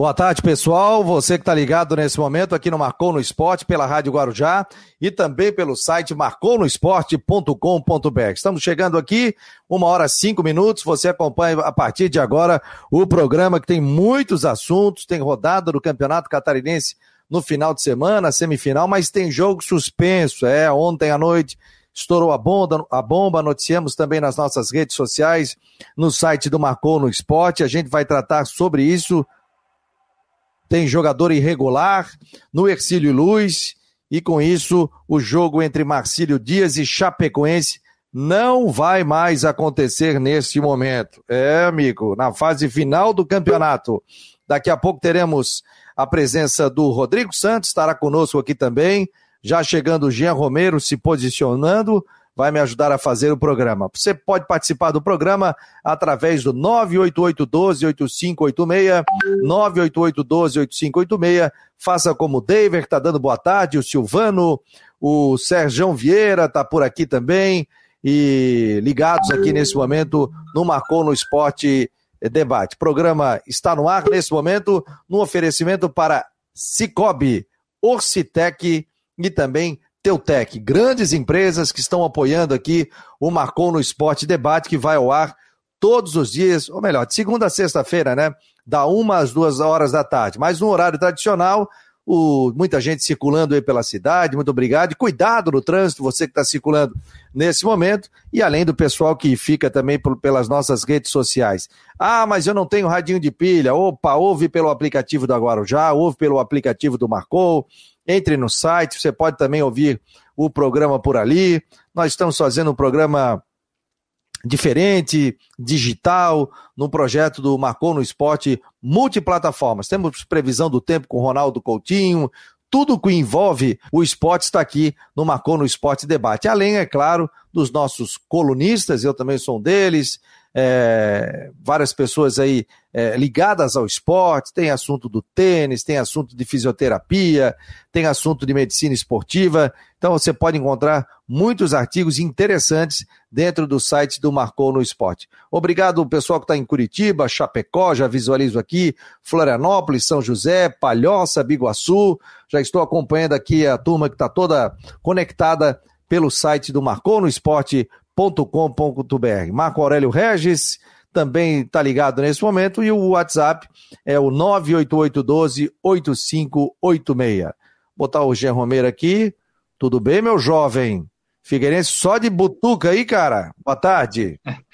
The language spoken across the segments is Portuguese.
Boa tarde, pessoal. Você que está ligado nesse momento aqui no Marcou no Esporte pela Rádio Guarujá e também pelo site marconosport.com.br. Estamos chegando aqui, uma hora cinco minutos. Você acompanha a partir de agora o programa que tem muitos assuntos, tem rodada do Campeonato Catarinense no final de semana, semifinal, mas tem jogo suspenso. É, ontem à noite estourou a bomba, a bomba, noticiamos também nas nossas redes sociais, no site do Marcou no Esporte. A gente vai tratar sobre isso tem jogador irregular no Ercílio Luz, e com isso o jogo entre Marcílio Dias e Chapecoense não vai mais acontecer neste momento. É, amigo, na fase final do campeonato. Daqui a pouco teremos a presença do Rodrigo Santos, estará conosco aqui também. Já chegando o Jean Romero se posicionando vai me ajudar a fazer o programa. Você pode participar do programa através do 988-12-8586, 988-12-8586. Faça como o David, está dando boa tarde, o Silvano, o Sérgio Vieira está por aqui também, e ligados aqui nesse momento no Marcou no Esporte Debate. O programa está no ar nesse momento, no oferecimento para Cicobi, Orcitec e também Teutec, grandes empresas que estão apoiando aqui o Marcou no Esporte Debate, que vai ao ar todos os dias, ou melhor, de segunda a sexta-feira, né? Da uma às duas horas da tarde. Mas no horário tradicional, o, muita gente circulando aí pela cidade, muito obrigado. E cuidado no trânsito, você que está circulando nesse momento, e além do pessoal que fica também por, pelas nossas redes sociais. Ah, mas eu não tenho radinho de pilha. Opa, ouve pelo aplicativo da Guarujá, ouve pelo aplicativo do Marcou, entre no site, você pode também ouvir o programa por ali. Nós estamos fazendo um programa diferente, digital, no projeto do Marcou no Esporte multiplataformas. Temos previsão do tempo com Ronaldo Coutinho, tudo que envolve o esporte está aqui no Marcou no Esporte Debate. Além, é claro, dos nossos colunistas, eu também sou um deles, é, várias pessoas aí é, ligadas ao esporte, tem assunto do tênis, tem assunto de fisioterapia, tem assunto de medicina esportiva. Então você pode encontrar muitos artigos interessantes dentro do site do Marcou no Esporte. Obrigado pessoal que está em Curitiba, Chapecó, já visualizo aqui, Florianópolis, São José, Palhoça, Biguaçu. Já estou acompanhando aqui a turma que está toda conectada pelo site do Marcou no Esporte com.br Marco Aurélio Regis também está ligado nesse momento e o WhatsApp é o 988128586. Botar o Jean Romero aqui. Tudo bem, meu jovem? Figueirense só de butuca aí, cara. Boa tarde.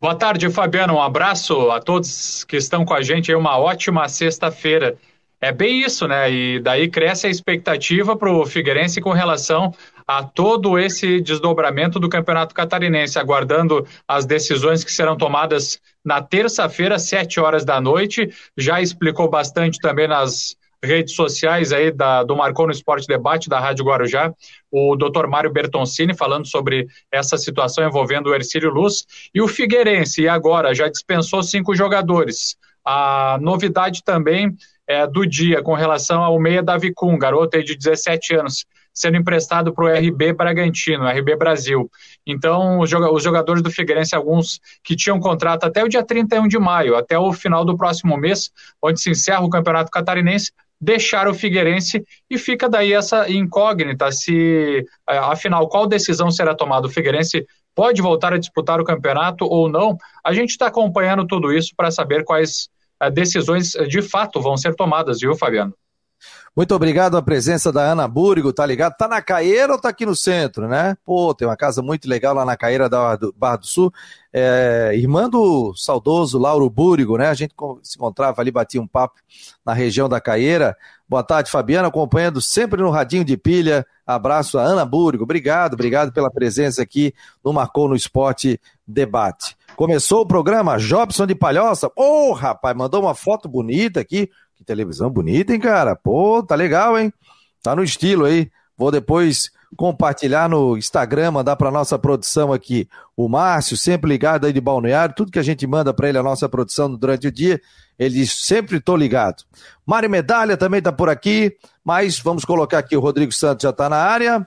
Boa tarde, Fabiano. Um abraço a todos que estão com a gente. É uma ótima sexta-feira. É bem isso, né? E daí cresce a expectativa para o Figueirense com relação a todo esse desdobramento do Campeonato Catarinense, aguardando as decisões que serão tomadas na terça-feira, sete horas da noite. Já explicou bastante também nas redes sociais aí da, do Marcou no Esporte Debate da Rádio Guarujá, o doutor Mário Bertoncini falando sobre essa situação envolvendo o Ercílio Luz e o Figueirense, e agora já dispensou cinco jogadores. A novidade também é, do dia com relação ao meia Davi Kuhn, garoto aí de 17 anos, sendo emprestado para o RB Bragantino, RB Brasil. Então, os jogadores do Figueirense, alguns que tinham contrato até o dia 31 de maio, até o final do próximo mês, onde se encerra o Campeonato Catarinense, deixaram o Figueirense e fica daí essa incógnita se, é, afinal, qual decisão será tomada? O Figueirense pode voltar a disputar o campeonato ou não? A gente está acompanhando tudo isso para saber quais decisões eh, de fato vão ser tomadas, viu, Fabiano? Muito obrigado a presença da Ana Búrigo, tá ligado? Tá na Caeira ou tá aqui no centro, né? Pô, tem uma casa muito legal lá na Caeira da Barra do Sul. É, irmã do saudoso Lauro Búrigo, né? A gente se encontrava ali, batia um papo na região da Caeira. Boa tarde, Fabiana, acompanhando sempre no Radinho de Pilha. Abraço a Ana Búrigo. Obrigado, obrigado pela presença aqui no Marcou no Esporte Debate. Começou o programa Jobson de Palhoça. Ô, oh, rapaz, mandou uma foto bonita aqui. Que televisão bonita, hein, cara? Pô, tá legal, hein? Tá no estilo aí. Vou depois compartilhar no Instagram, mandar para nossa produção aqui. O Márcio, sempre ligado aí de Balneário, tudo que a gente manda para ele, a nossa produção durante o dia, ele diz, sempre tô ligado. Mário Medalha também tá por aqui, mas vamos colocar aqui, o Rodrigo Santos já tá na área.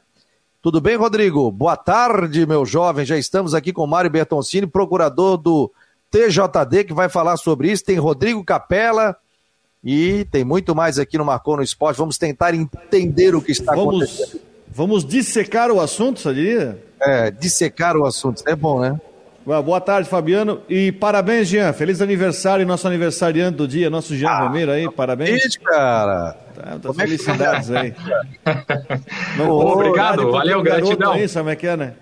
Tudo bem, Rodrigo? Boa tarde, meu jovem. Já estamos aqui com Mário Bertoncini, procurador do TJD, que vai falar sobre isso. Tem Rodrigo Capella, E tem muito mais aqui no Marcou no Esporte. Vamos tentar entender o que está vamos, acontecendo. Vamos dissecar o assunto, sabia? É, dissecar o assunto. É bom, né? Boa tarde, Fabiano. E parabéns, Jean. Feliz aniversário, nosso aniversariante do dia, nosso Jean ah, Romero aí. Parabéns. Feliz, cara. Tá, tá felicidades é aí. Não, obrigado, valeu, gratidão. Aí, sabe é que é, né?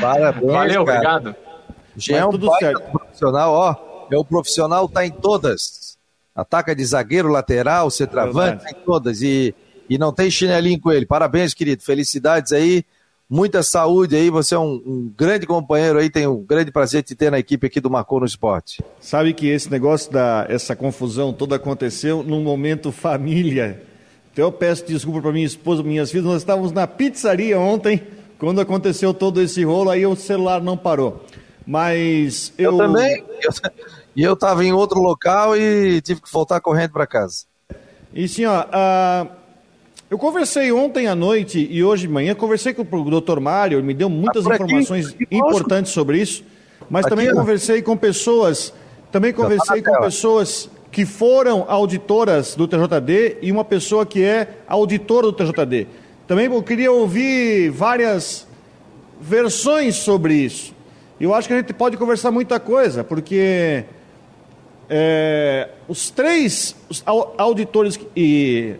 Parabéns, Valeu, cara. obrigado. Jean é um tudo certo. profissional, ó. É o profissional, tá em todas. Ataca de zagueiro, lateral, centroavante, é todas. E, e não tem chinelinho com ele. Parabéns, querido. Felicidades aí muita saúde aí, você é um, um, grande companheiro aí, tem um grande prazer de ter na equipe aqui do Marcou no Esporte. Sabe que esse negócio da essa confusão toda aconteceu num momento família. Então eu peço desculpa para minha esposa, minhas filhas, nós estávamos na pizzaria ontem, quando aconteceu todo esse rolo, aí o celular não parou. Mas eu... Eu também, e eu estava em outro local e tive que voltar correndo para casa. E sim, ó, uh eu conversei ontem à noite e hoje de manhã, conversei com o doutor Mário, ele me deu muitas tá informações aqui, importantes sobre isso, mas aqui, também conversei com pessoas, também conversei com pessoas que foram auditoras do TJD e uma pessoa que é auditora do TJD. Também eu queria ouvir várias versões sobre isso. Eu acho que a gente pode conversar muita coisa, porque é, os três auditores e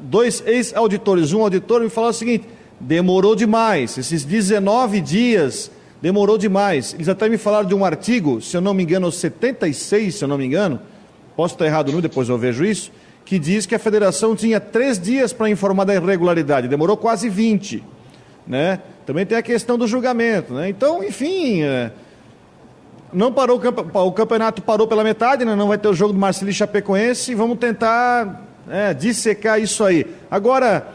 dois ex-auditores, um auditor me falou o seguinte: demorou demais, esses 19 dias demorou demais. Eles até me falaram de um artigo, se eu não me engano, 76, se eu não me engano, posso estar errado depois eu vejo isso, que diz que a federação tinha três dias para informar da irregularidade, demorou quase 20. Né? Também tem a questão do julgamento. Né? Então, enfim. É, não parou o campeonato parou pela metade, né? não vai ter o jogo do Marcelo Chapecoense e vamos tentar é, dissecar isso aí. Agora,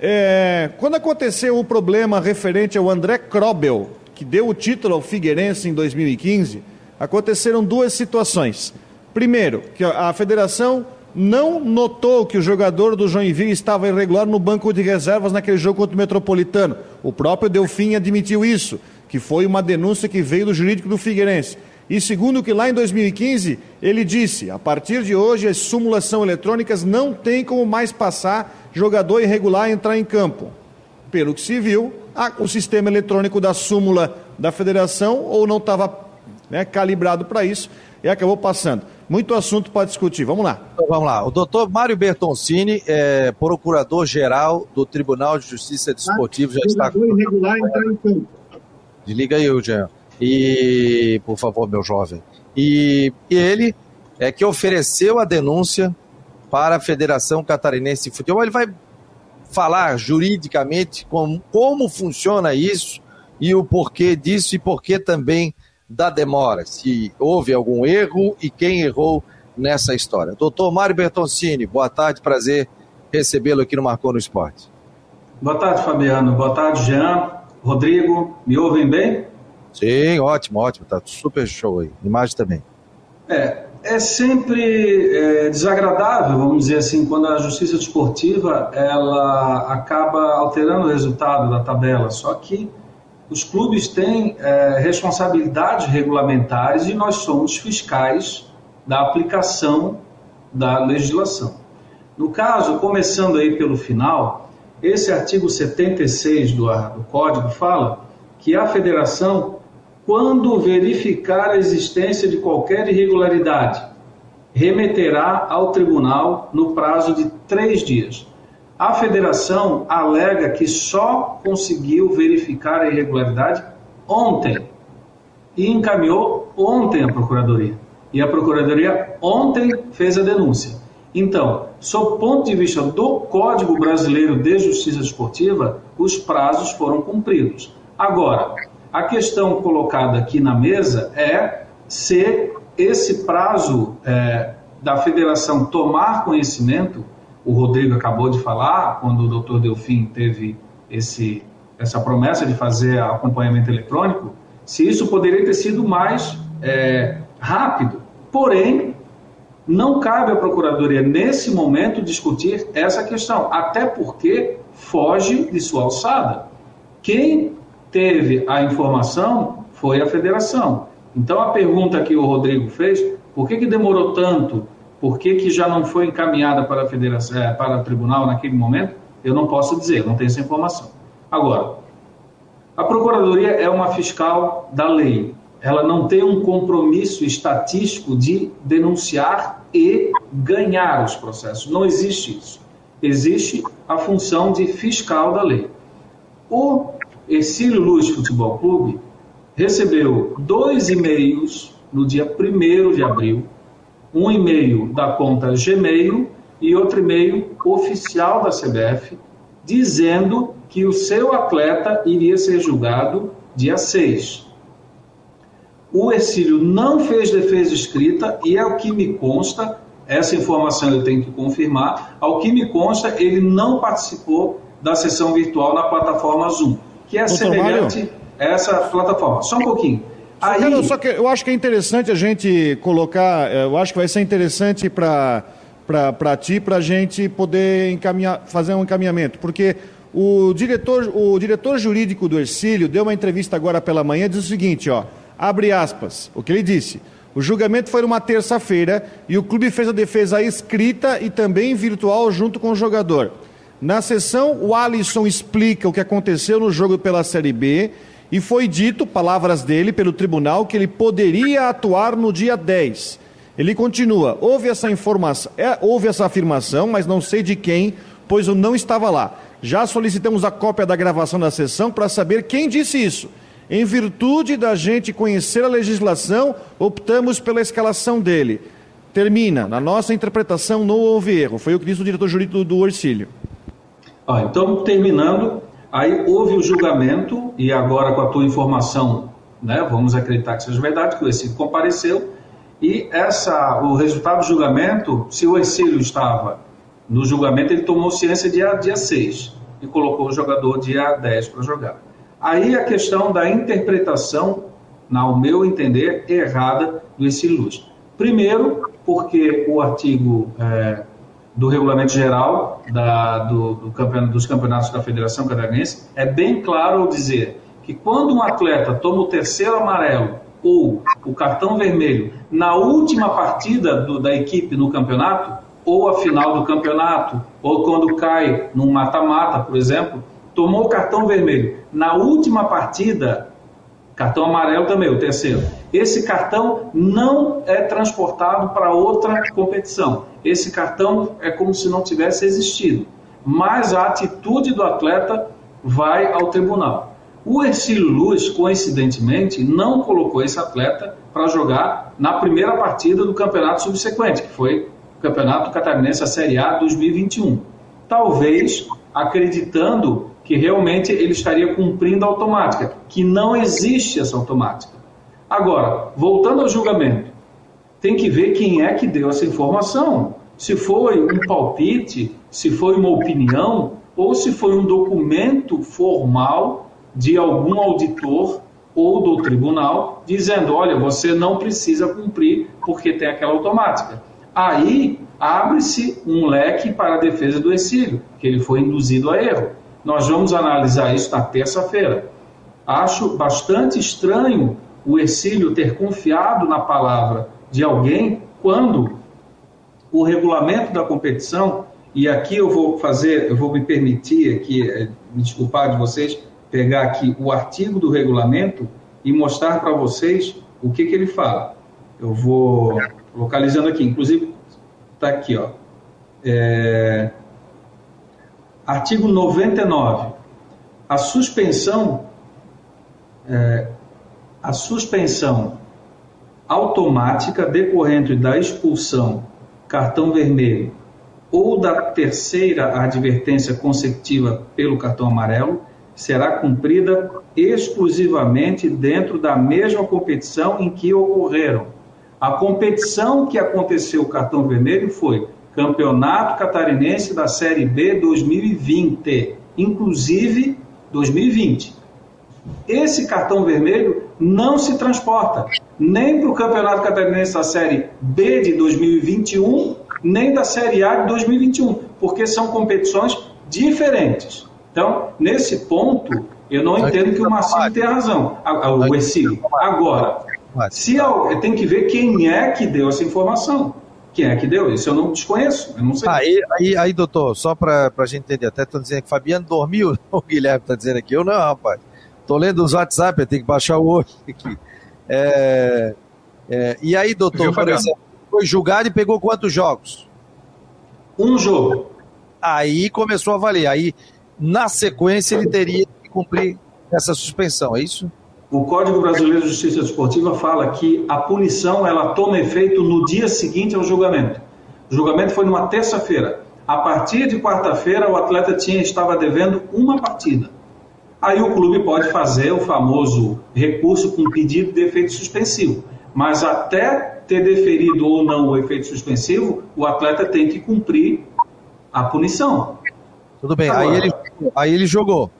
é, quando aconteceu o problema referente ao André Krobel, que deu o título ao Figueirense em 2015, aconteceram duas situações. Primeiro, que a federação não notou que o jogador do Joinville estava irregular no banco de reservas naquele jogo contra o Metropolitano. O próprio Delfim admitiu isso, que foi uma denúncia que veio do jurídico do Figueirense. E segundo que lá em 2015 ele disse: a partir de hoje as simulações eletrônicas não tem como mais passar jogador irregular entrar em campo. Pelo que se viu, a, o sistema eletrônico da súmula da federação ou não estava né, calibrado para isso e acabou passando. Muito assunto para discutir. Vamos lá. Então, vamos lá. O doutor Mário Bertoncini, é, procurador-geral do Tribunal de Justiça Desportivo, já está. Irregular entrar em campo. Desliga aí, Eugênio. E, por favor, meu jovem. E, e ele é que ofereceu a denúncia para a Federação Catarinense de Futebol. Ele vai falar juridicamente como, como funciona isso e o porquê disso e porquê também da demora. Se houve algum erro e quem errou nessa história. Doutor Mário Bertoncini, boa tarde, prazer recebê-lo aqui no Marcou no Esporte. Boa tarde, Fabiano. Boa tarde, Jean. Rodrigo, me ouvem bem? Sim, ótimo, ótimo, tá super show aí. Imagem também. É, é sempre é, desagradável, vamos dizer assim, quando a justiça desportiva ela acaba alterando o resultado da tabela. Só que os clubes têm é, responsabilidades regulamentares e nós somos fiscais da aplicação da legislação. No caso, começando aí pelo final, esse artigo 76 do, do Código fala que a federação quando verificar a existência de qualquer irregularidade, remeterá ao tribunal no prazo de três dias. A federação alega que só conseguiu verificar a irregularidade ontem e encaminhou ontem à procuradoria. E a procuradoria ontem fez a denúncia. Então, sob ponto de vista do Código Brasileiro de Justiça Desportiva, os prazos foram cumpridos. Agora, a questão colocada aqui na mesa é se esse prazo é, da federação tomar conhecimento, o Rodrigo acabou de falar, quando o doutor Delfim teve esse, essa promessa de fazer acompanhamento eletrônico, se isso poderia ter sido mais é, rápido. Porém, não cabe à Procuradoria, nesse momento, discutir essa questão, até porque foge de sua alçada. Quem teve a informação foi a federação. Então a pergunta que o Rodrigo fez, por que, que demorou tanto Por que, que já não foi encaminhada para a federação, é, para o tribunal naquele momento? Eu não posso dizer, não tenho essa informação. Agora, a procuradoria é uma fiscal da lei. Ela não tem um compromisso estatístico de denunciar e ganhar os processos. Não existe isso. Existe a função de fiscal da lei. O Ercílio Luz Futebol Clube recebeu dois e-mails no dia 1 de abril, um e-mail da conta Gmail e outro e-mail oficial da CBF, dizendo que o seu atleta iria ser julgado dia 6. O Ercílio não fez defesa escrita e, ao que me consta, essa informação eu tenho que confirmar, ao que me consta, ele não participou da sessão virtual na plataforma Zoom, que é Doutor semelhante Mário? a essa plataforma. Só um pouquinho. Aí... Só, que, só que eu acho que é interessante a gente colocar, eh, eu acho que vai ser interessante para para ti, para a gente poder encaminhar, fazer um encaminhamento, porque o diretor, o diretor jurídico do Ercílio deu uma entrevista agora pela manhã diz o seguinte, ó, abre aspas, o que ele disse. O julgamento foi numa terça-feira e o clube fez a defesa escrita e também virtual junto com o jogador. Na sessão, o Alisson explica o que aconteceu no jogo pela Série B e foi dito, palavras dele, pelo tribunal, que ele poderia atuar no dia 10. Ele continua: houve essa informação, é, houve essa afirmação, mas não sei de quem, pois eu não estava lá. Já solicitamos a cópia da gravação da sessão para saber quem disse isso. Em virtude da gente conhecer a legislação, optamos pela escalação dele. Termina. Na nossa interpretação, não houve erro. Foi o que disse o diretor jurídico do Orcílio. Ah, então, terminando, aí houve o julgamento, e agora com a tua informação, né, vamos acreditar que seja verdade, que o Ercílio compareceu, e essa, o resultado do julgamento, se o Ercílio estava no julgamento, ele tomou ciência dia, dia 6 e colocou o jogador dia 10 para jogar. Aí a questão da interpretação, ao meu entender, errada do Luz. Primeiro, porque o artigo é, do Regulamento Geral da, do, do campeonato, dos campeonatos da Federação Catarinense é bem claro dizer que quando um atleta toma o terceiro amarelo ou o cartão vermelho na última partida do, da equipe no campeonato, ou a final do campeonato, ou quando cai num mata-mata, por exemplo, tomou o cartão vermelho na última partida, cartão amarelo também, o terceiro. Esse cartão não é transportado para outra competição. Esse cartão é como se não tivesse existido. Mas a atitude do atleta vai ao tribunal. O Ercílio Luz, coincidentemente, não colocou esse atleta para jogar na primeira partida do campeonato subsequente, que foi o Campeonato Catarinense a Série A 2021. Talvez acreditando que realmente ele estaria cumprindo a automática, que não existe essa automática. Agora, voltando ao julgamento, tem que ver quem é que deu essa informação. Se foi um palpite, se foi uma opinião, ou se foi um documento formal de algum auditor ou do tribunal dizendo: olha, você não precisa cumprir porque tem aquela automática. Aí abre-se um leque para a defesa do exílio, que ele foi induzido a erro. Nós vamos analisar isso na terça-feira. Acho bastante estranho o exílio ter confiado na palavra de alguém quando o regulamento da competição, e aqui eu vou fazer, eu vou me permitir aqui, eh, me desculpar de vocês, pegar aqui o artigo do regulamento e mostrar para vocês o que, que ele fala. Eu vou localizando aqui, inclusive está aqui, ó. É... Artigo 99. A suspensão, é... a suspensão automática decorrente da expulsão, cartão vermelho ou da terceira advertência consecutiva pelo cartão amarelo será cumprida exclusivamente dentro da mesma competição em que ocorreram. A competição que aconteceu o cartão vermelho foi Campeonato Catarinense da Série B 2020, inclusive 2020. Esse cartão vermelho não se transporta nem para o Campeonato Catarinense da Série B de 2021, nem da Série A de 2021, porque são competições diferentes. Então, nesse ponto, eu não entendo que o Marcinho tem razão, o. Agora, se tem que ver quem é que deu essa informação. Quem é que deu isso? Eu não desconheço, eu não sei. Aí, aí, aí doutor, só para a gente entender, até estão dizendo que Fabiano dormiu, o Guilherme está dizendo aqui, eu não, rapaz. Estou lendo os WhatsApp, eu tenho que baixar o olho aqui. É, é, e aí, doutor, por exemplo, foi julgado e pegou quantos jogos? Um jogo. Aí começou a valer. Aí, na sequência, ele teria que cumprir essa suspensão, é isso? O Código Brasileiro de Justiça Desportiva fala que a punição ela toma efeito no dia seguinte ao julgamento. O julgamento foi numa terça-feira. A partir de quarta-feira, o atleta tinha estava devendo uma partida. Aí o clube pode fazer o famoso recurso com pedido de efeito suspensivo. Mas até ter deferido ou não o efeito suspensivo, o atleta tem que cumprir a punição. Tudo bem, Agora, aí, ele, aí ele jogou.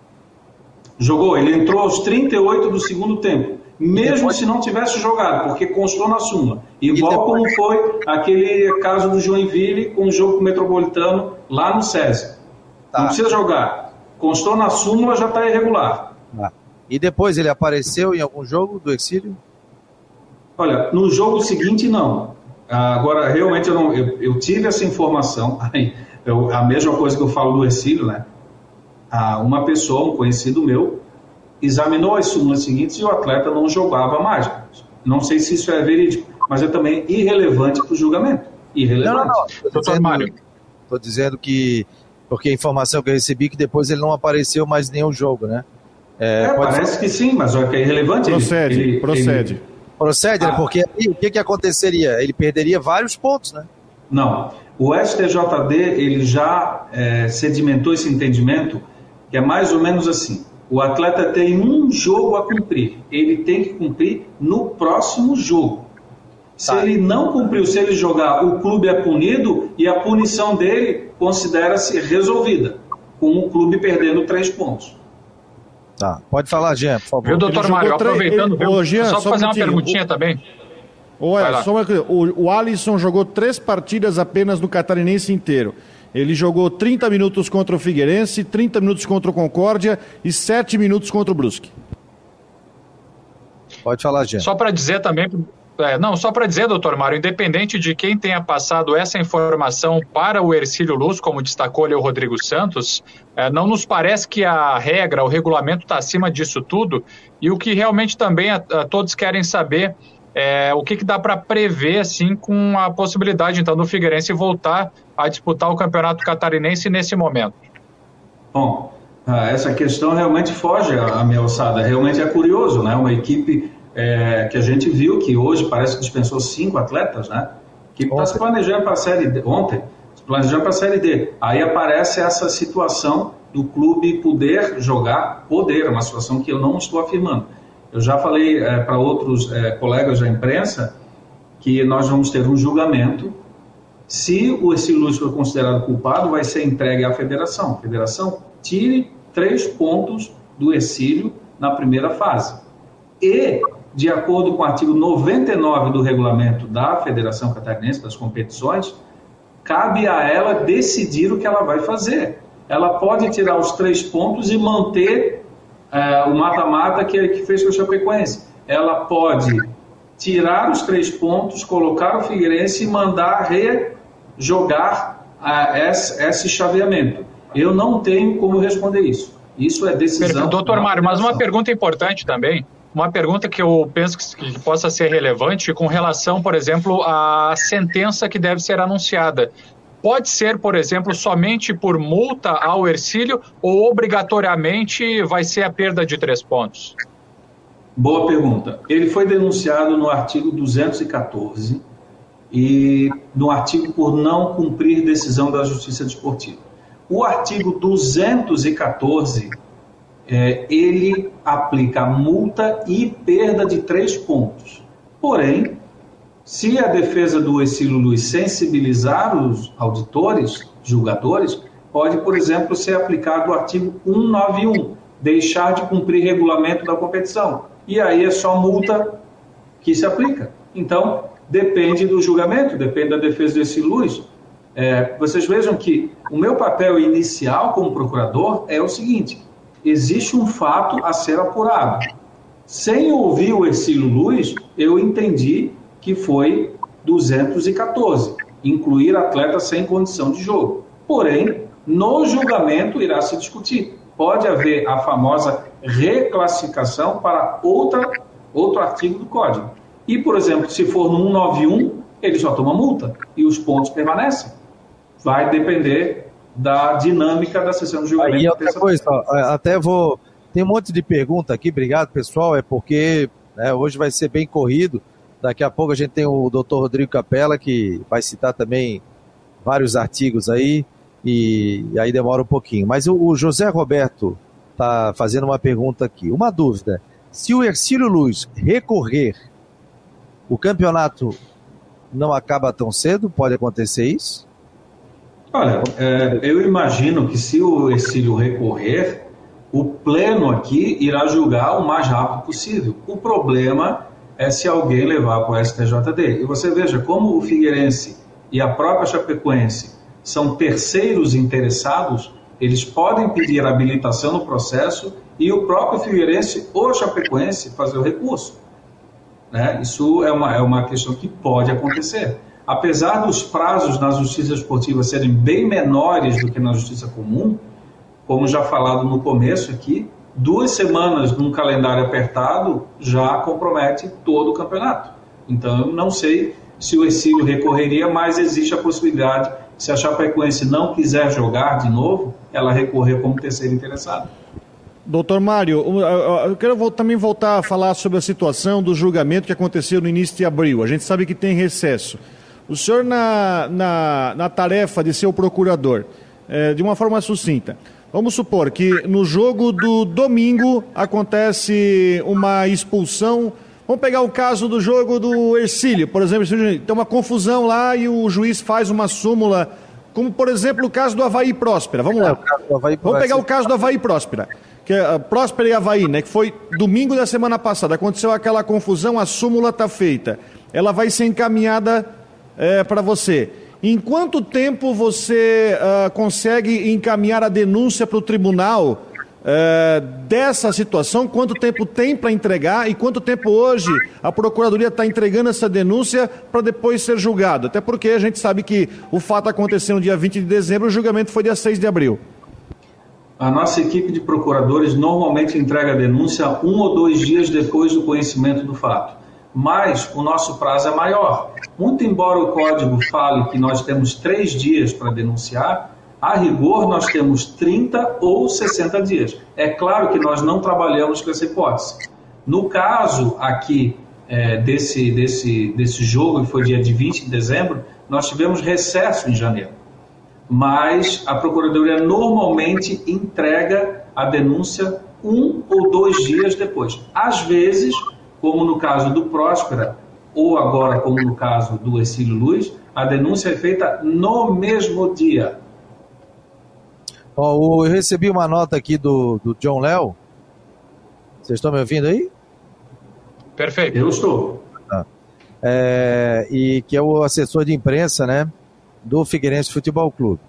Jogou, ele entrou aos 38 do segundo tempo. Mesmo depois... se não tivesse jogado, porque constou na súmula. Igual depois... como foi aquele caso do Joinville com o jogo Metropolitano lá no SESI. Tá. Não precisa jogar. Constou na súmula, já está irregular. Ah. E depois ele apareceu em algum jogo do exílio? Olha, no jogo seguinte não. Agora, realmente, eu, não, eu, eu tive essa informação. A mesma coisa que eu falo do exílio, né? Uma pessoa, um conhecido meu, examinou as súmulas seguintes e o atleta não jogava mais. Não sei se isso é verídico, mas é também irrelevante para o julgamento. Irrelevante. Não, não, não. Estou dizendo, dizendo, que, porque a informação que eu recebi que depois ele não apareceu mais em nenhum jogo, né? É, é parece ser... que sim, mas é que é irrelevante. Procede, ele, procede. Ele... Procede, né? ah. né? Porque aí, o que, que aconteceria? Ele perderia vários pontos, né? Não. O STJD ele já é, sedimentou esse entendimento que é mais ou menos assim: o atleta tem um jogo a cumprir, ele tem que cumprir no próximo jogo. Se tá. ele não cumpriu, se ele jogar, o clube é punido e a punição dele considera-se resolvida, com o clube perdendo três pontos. Tá, pode falar, Jean, por favor. Viu, doutor Mário, aproveitando, ele... Ô, Jean, só, só fazer uma perguntinha o... também. Olha, só uma coisa. O, o Alisson jogou três partidas apenas no catarinense inteiro. Ele jogou 30 minutos contra o Figueirense, 30 minutos contra o Concórdia e 7 minutos contra o Brusque. Pode falar, Jean. Só para dizer também, é, não, só para dizer, doutor Mário, independente de quem tenha passado essa informação para o Ercílio Luz, como destacou ali o Rodrigo Santos, é, não nos parece que a regra, o regulamento está acima disso tudo, e o que realmente também a, a todos querem saber é, o que, que dá para prever assim com a possibilidade então do Figueirense voltar a disputar o Campeonato Catarinense nesse momento? Bom, ah, essa questão realmente foge à minha alçada. Realmente é curioso, né? Uma equipe é, que a gente viu que hoje parece que dispensou cinco atletas, né? Que está se planejando para a Série D, ontem, se planejando para a Série D. Aí aparece essa situação do clube poder jogar, poder, uma situação que eu não estou afirmando, eu já falei é, para outros é, colegas da imprensa que nós vamos ter um julgamento. Se o Ercílio for considerado culpado, vai ser entregue à federação. A federação tire três pontos do Ercílio na primeira fase. E, de acordo com o artigo 99 do regulamento da Federação Catarinense das Competições, cabe a ela decidir o que ela vai fazer. Ela pode tirar os três pontos e manter é, o mata-mata que, que fez com o Chapecoense. Ela pode tirar os três pontos, colocar o Figueirense e mandar rejogar uh, esse, esse chaveamento. Eu não tenho como responder isso. Isso é decisão. Doutor Mário, mas uma pergunta importante também. Uma pergunta que eu penso que possa ser relevante com relação, por exemplo, à sentença que deve ser anunciada pode ser, por exemplo, somente por multa ao Ercílio ou obrigatoriamente vai ser a perda de três pontos? Boa pergunta. Ele foi denunciado no artigo 214 e no artigo por não cumprir decisão da Justiça Desportiva. O artigo 214 é, ele aplica multa e perda de três pontos. Porém, se a defesa do Exílio Luiz sensibilizar os auditores, julgadores, pode, por exemplo, ser aplicado o artigo 191, deixar de cumprir regulamento da competição. E aí é só multa que se aplica. Então, depende do julgamento, depende da defesa do Exílio Luiz. É, vocês vejam que o meu papel inicial como procurador é o seguinte: existe um fato a ser apurado. Sem ouvir o Exílio Luiz, eu entendi que foi 214. incluir atletas sem condição de jogo. Porém, no julgamento irá se discutir. Pode haver a famosa reclassificação para outra, outro artigo do código. E, por exemplo, se for no 191, ele só toma multa e os pontos permanecem. Vai depender da dinâmica da sessão de julgamento. Aí outra coisa, até vou. Tem um monte de pergunta aqui, obrigado pessoal, é porque né, hoje vai ser bem corrido. Daqui a pouco a gente tem o doutor Rodrigo Capella, que vai citar também vários artigos aí, e, e aí demora um pouquinho. Mas o, o José Roberto está fazendo uma pergunta aqui. Uma dúvida: se o Ercílio Luz recorrer, o campeonato não acaba tão cedo? Pode acontecer isso? Olha, é, eu imagino que se o Ercílio recorrer, o pleno aqui irá julgar o mais rápido possível. O problema é se alguém levar para o STJD. E você veja como o Figueirense e a própria Chapecoense são terceiros interessados, eles podem pedir habilitação no processo e o próprio Figueirense ou Chapecoense fazer o recurso. Né? Isso é uma, é uma questão que pode acontecer. Apesar dos prazos na justiça esportiva serem bem menores do que na justiça comum, como já falado no começo aqui, duas semanas num calendário apertado já compromete todo o campeonato. Então, eu não sei se o Exílio recorreria, mas existe a possibilidade, se a Chapecoense não quiser jogar de novo, ela recorrer como terceiro interessado. Doutor Mário, eu quero também voltar a falar sobre a situação do julgamento que aconteceu no início de abril. A gente sabe que tem recesso. O senhor, na, na, na tarefa de ser o procurador, é, de uma forma sucinta, vamos supor que no jogo do domingo acontece uma expulsão. Vamos pegar o caso do jogo do Ercílio, por exemplo, tem uma confusão lá e o juiz faz uma súmula, como por exemplo o caso do Havaí Próspera. Vamos lá. É, vamos pegar o caso do Havaí Próspera que é Próspera e Havaí, né, que foi domingo da semana passada, aconteceu aquela confusão, a súmula está feita. Ela vai ser encaminhada é, para você. Em quanto tempo você uh, consegue encaminhar a denúncia para o tribunal uh, dessa situação? Quanto tempo tem para entregar e quanto tempo hoje a Procuradoria está entregando essa denúncia para depois ser julgado? Até porque a gente sabe que o fato aconteceu no dia 20 de dezembro, o julgamento foi dia 6 de abril. A nossa equipe de procuradores normalmente entrega a denúncia um ou dois dias depois do conhecimento do fato, mas o nosso prazo é maior. Muito embora o código fale que nós temos três dias para denunciar, a rigor nós temos 30 ou 60 dias. É claro que nós não trabalhamos com essa hipótese. No caso aqui é, desse, desse, desse jogo, que foi dia de 20 de dezembro, nós tivemos recesso em janeiro mas a Procuradoria normalmente entrega a denúncia um ou dois dias depois. Às vezes, como no caso do Próspera, ou agora como no caso do Exílio Luz, a denúncia é feita no mesmo dia. Oh, eu recebi uma nota aqui do, do John Léo. Vocês estão me ouvindo aí? Perfeito. Eu estou. Ah. É, e que é o assessor de imprensa, né? do Figueirense Futebol Clube.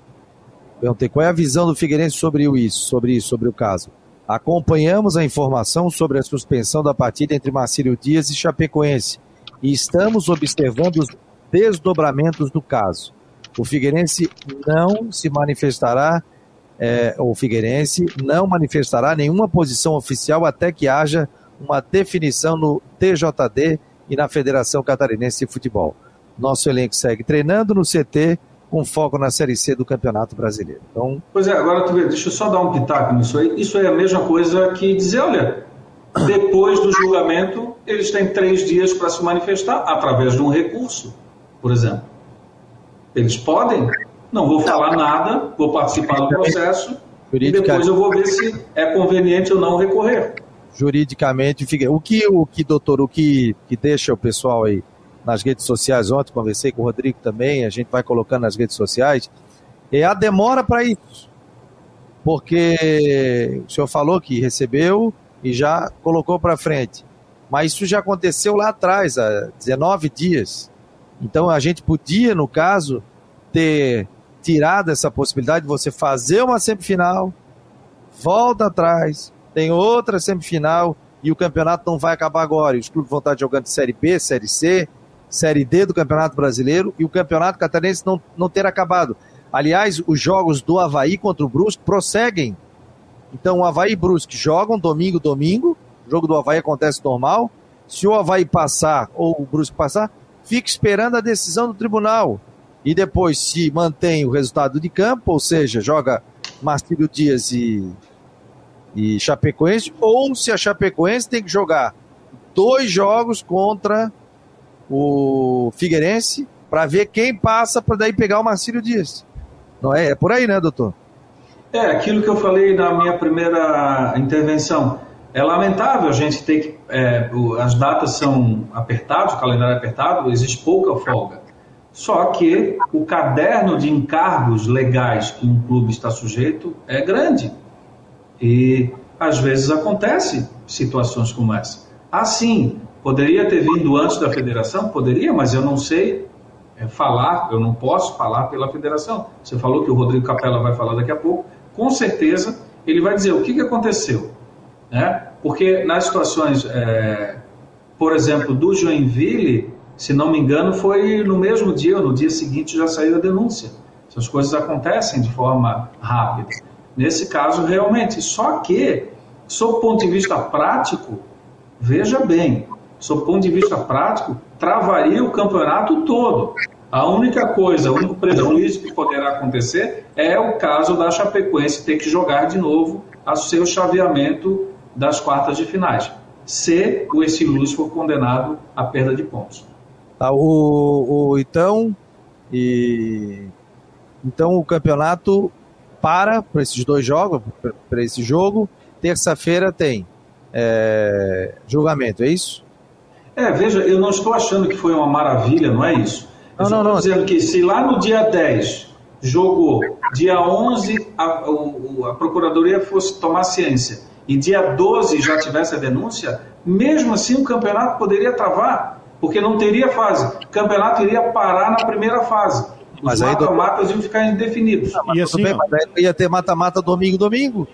Perguntei qual é a visão do Figueirense sobre isso, sobre isso, sobre o caso. Acompanhamos a informação sobre a suspensão da partida entre Marcílio Dias e Chapecoense e estamos observando os desdobramentos do caso. O Figueirense não se manifestará, é, o Figueirense não manifestará nenhuma posição oficial até que haja uma definição no TJD e na Federação Catarinense de Futebol. Nosso elenco segue treinando no CT com foco na Série C do Campeonato Brasileiro. Então... Pois é, agora tu vê, deixa eu só dar um pitaco nisso aí. Isso é a mesma coisa que dizer, olha, depois do julgamento, eles têm três dias para se manifestar através de um recurso, por exemplo. Eles podem, não vou falar nada, vou participar do processo e depois eu vou ver se é conveniente ou não recorrer. Juridicamente, o que, o que doutor, o que, que deixa o pessoal aí nas redes sociais ontem, conversei com o Rodrigo também, a gente vai colocando nas redes sociais, é a demora para isso. Porque o senhor falou que recebeu e já colocou para frente. Mas isso já aconteceu lá atrás, há 19 dias. Então a gente podia, no caso, ter tirado essa possibilidade de você fazer uma semifinal, volta atrás, tem outra semifinal e o campeonato não vai acabar agora. E os clubes vão estar jogando Série B, Série C, Série D do Campeonato Brasileiro e o Campeonato Catarinense não, não ter acabado. Aliás, os jogos do Havaí contra o Brusque prosseguem. Então, o Havaí e Brusque jogam domingo, domingo. O jogo do Havaí acontece normal. Se o Havaí passar ou o Brusque passar, fica esperando a decisão do tribunal. E depois, se mantém o resultado de campo, ou seja, joga Marcílio Dias e, e Chapecoense, ou se a Chapecoense tem que jogar dois jogos contra o Figueirense para ver quem passa para daí pegar o Marcílio Dias. Não é? É por aí, né, doutor? É, aquilo que eu falei na minha primeira intervenção. É lamentável a gente ter que. É, as datas são apertadas, o calendário é apertado, existe pouca folga. Só que o caderno de encargos legais que um clube está sujeito é grande. E às vezes acontece situações como essa. Assim, poderia ter vindo antes da federação? Poderia, mas eu não sei é, falar, eu não posso falar pela federação. Você falou que o Rodrigo Capella vai falar daqui a pouco. Com certeza ele vai dizer o que, que aconteceu. Né? Porque nas situações, é, por exemplo, do Joinville, se não me engano, foi no mesmo dia ou no dia seguinte já saiu a denúncia. Essas coisas acontecem de forma rápida. Nesse caso, realmente. Só que, sob o ponto de vista prático, veja bem, sob o ponto de vista prático, travaria o campeonato todo. A única coisa, o único prejuízo que poderá acontecer é o caso da Chapecoense ter que jogar de novo a seu chaveamento das quartas de finais, se o Essiluz for condenado à perda de pontos. Tá, o, o, então, e, então o campeonato para para esses dois jogos, para esse jogo. Terça-feira tem é, julgamento, é isso? É, veja, eu não estou achando que foi uma maravilha, não é isso. Eu não, não, estou não. dizendo que se lá no dia 10 jogou, dia 11 a, a, a Procuradoria fosse tomar ciência e dia 12 já tivesse a denúncia, mesmo assim o campeonato poderia travar porque não teria fase. O campeonato iria parar na primeira fase. Os Mas aí, mata-matas iam ficar indefinidos. Não, mas E assim, bem, mas aí ia ter mata-mata domingo, domingo.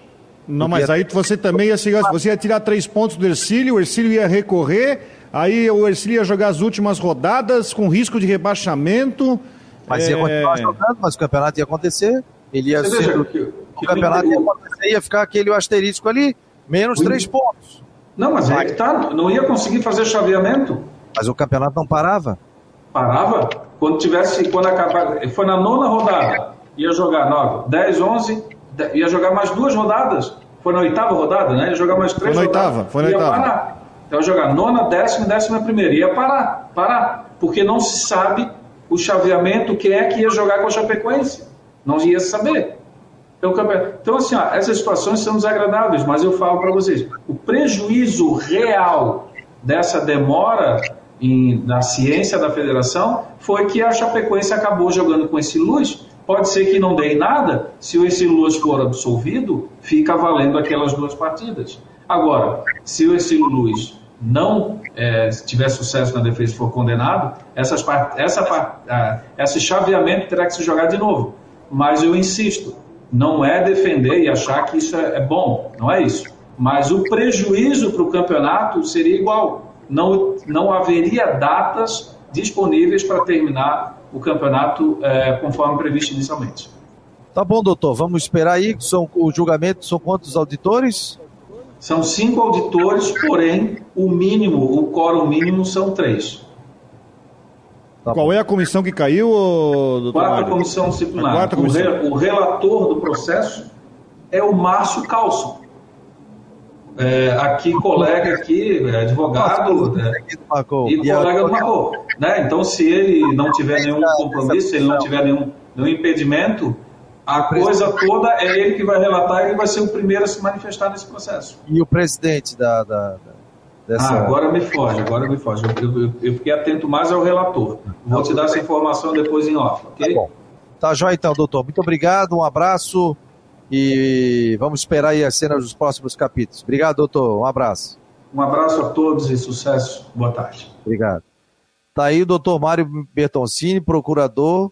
Não, mas aí você também ia, ser- você ia tirar três pontos do Ercílio, o Ercílio ia recorrer, aí o Ercílio ia jogar as últimas rodadas com risco de rebaixamento. Mas ia É, continuar jogando, mas o campeonato ia acontecer. Ele ia Você ser, o que, campeonato ia acontecer, ia ficar aquele asterisco ali, menos O- três pontos. Não, mas aí que tá, não ia conseguir fazer chaveamento. Mas o campeonato não parava. Parava. Quando tivesse, quando acabar, foi na nona rodada, ia jogar nove, 10, 11, de- ia jogar mais duas rodadas. Foi na oitava rodada, né? Ia jogar mais três Foi na rodadas. oitava, foi na ia oitava. parar. Então jogar nona, décima, décima primeira. Ia parar, parar. Porque não se sabe o chaveamento, quem é que ia jogar com a Chapecoense. Não ia saber. Então, então, assim, ó, essas situações são desagradáveis, mas eu falo para vocês, o prejuízo real dessa demora em- na ciência da federação foi que a Chapecoense acabou jogando com esse luz. Pode ser que não dê em nada, se esse luz for absolvido, fica valendo aquelas duas partidas. Agora, se Estilo Luz não é, tiver sucesso na defesa e for condenado, essas part- essa, par- ah, esse chaveamento terá que se jogar de novo. Mas eu insisto, não é defender e achar que isso é, é bom, não é isso. Mas o prejuízo para o campeonato seria igual. Não, não haveria datas disponíveis para terminar o campeonato é, conforme previsto inicialmente. Tá bom, doutor, vamos esperar aí. São, o julgamento são quantos auditores? São cinco auditores, porém, o mínimo, o quórum mínimo são três. Tá Qual é a comissão que caiu, doutor Quarta Mário? comissão disciplinar. A quarta O, comissão. re- o relator do processo é o Márcio Calço. É, aqui, colega aqui, é, advogado, é, Marcou. e E a- colega do Marcou. Né? Então, se ele não tiver nenhum compromisso, se ele não tiver nenhum, nenhum impedimento, a coisa toda é ele que vai relatar e ele vai ser o primeiro a se manifestar nesse processo. E o presidente da, da- da- dessa. Ah, agora me foge, agora me foge. Eu, eu- eu fiquei atento mais ao relator. Vou te dar essa informação depois em off, ok? Tá bom. Tá jóia então, doutor. Muito obrigado, um abraço e vamos esperar aí as cenas dos próximos capítulos. Obrigado, doutor. Um abraço. Um abraço a todos e sucesso. Boa tarde. Obrigado. Tá aí o doutor Mário Bertoncini, procurador.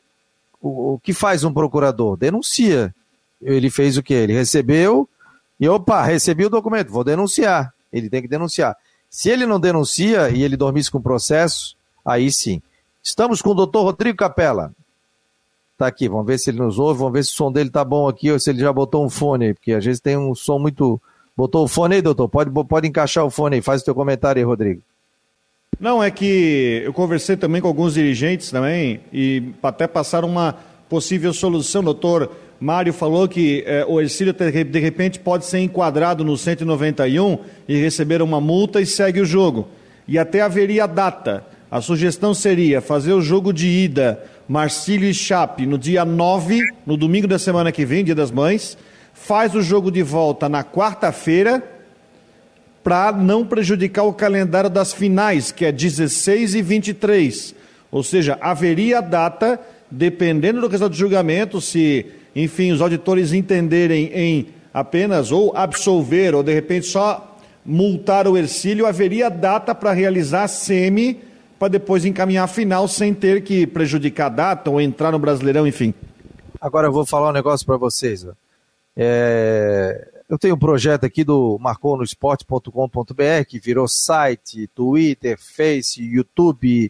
O, o que faz um procurador? Denuncia. Ele fez o quê? Ele recebeu e, opa, recebi o documento, vou denunciar. Ele tem que denunciar. Se ele não denuncia e ele dormisse com o processo, aí sim. Estamos com o doutor Rodrigo Capella. Tá aqui, vamos ver se ele nos ouve, vamos ver se o som dele tá bom aqui ou se ele já botou um fone aí, porque às vezes tem um som muito. Botou o fone aí, doutor? Pode, pode encaixar o fone aí, faz o teu comentário aí, Rodrigo. Não, é que eu conversei também com alguns dirigentes também e até passaram uma possível solução. Doutor Mário falou que é, o Ercílio de repente pode ser enquadrado no 191 e receber uma multa e segue o jogo. E até haveria data. A sugestão seria fazer o jogo de ida Marcílio e Chape no dia 9, no domingo da semana que vem, dia das mães, faz o jogo de volta na quarta-feira para não prejudicar o calendário das finais, que é 16 e 23. Ou seja, haveria data, dependendo do resultado do julgamento, se, enfim, os auditores entenderem em apenas ou absolver ou de repente só multar o Ercílio, haveria data para realizar semi para depois encaminhar a final sem ter que prejudicar a data ou entrar no Brasileirão, enfim. Agora eu vou falar um negócio para vocês. É... Eu tenho um projeto aqui do marconosport.com.br que virou site, Twitter, Face, YouTube.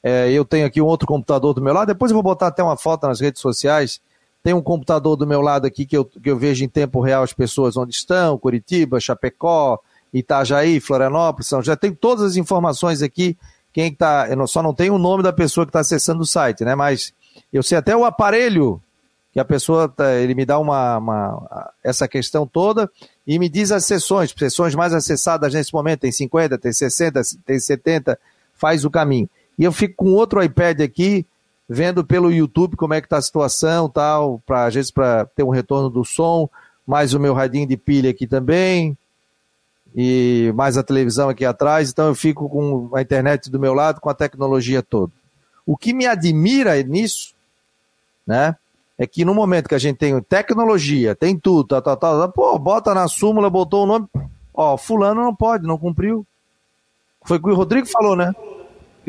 É, eu tenho aqui um outro computador do meu lado. Depois eu vou botar até uma foto nas redes sociais. Tem um computador do meu lado aqui que eu, que eu vejo em tempo real as pessoas onde estão: Curitiba, Chapecó, Itajaí, Florianópolis, São José. Tem todas as informações aqui. Quem está, só não tenho o nome da pessoa que está acessando o site, né? Mas eu sei até o aparelho que a pessoa, tá, ele me dá uma, uma, essa questão toda e me diz as sessões, sessões mais acessadas nesse momento, tem 50, tem 60, tem 70, faz o caminho. E eu fico com outro iPad aqui, vendo pelo YouTube como é que está a situação, tal, para às vezes para ter um retorno do som, mais o meu radinho de pilha aqui também, e mais a televisão aqui atrás, então eu fico com a internet do meu lado, com a tecnologia toda. O que me admira nisso, né, é que no momento que a gente tem tecnologia, tem tudo, tá, tá, tá, pô, bota na súmula, botou o nome, ó, fulano não pode, não cumpriu. Foi o que o Rodrigo falou, né?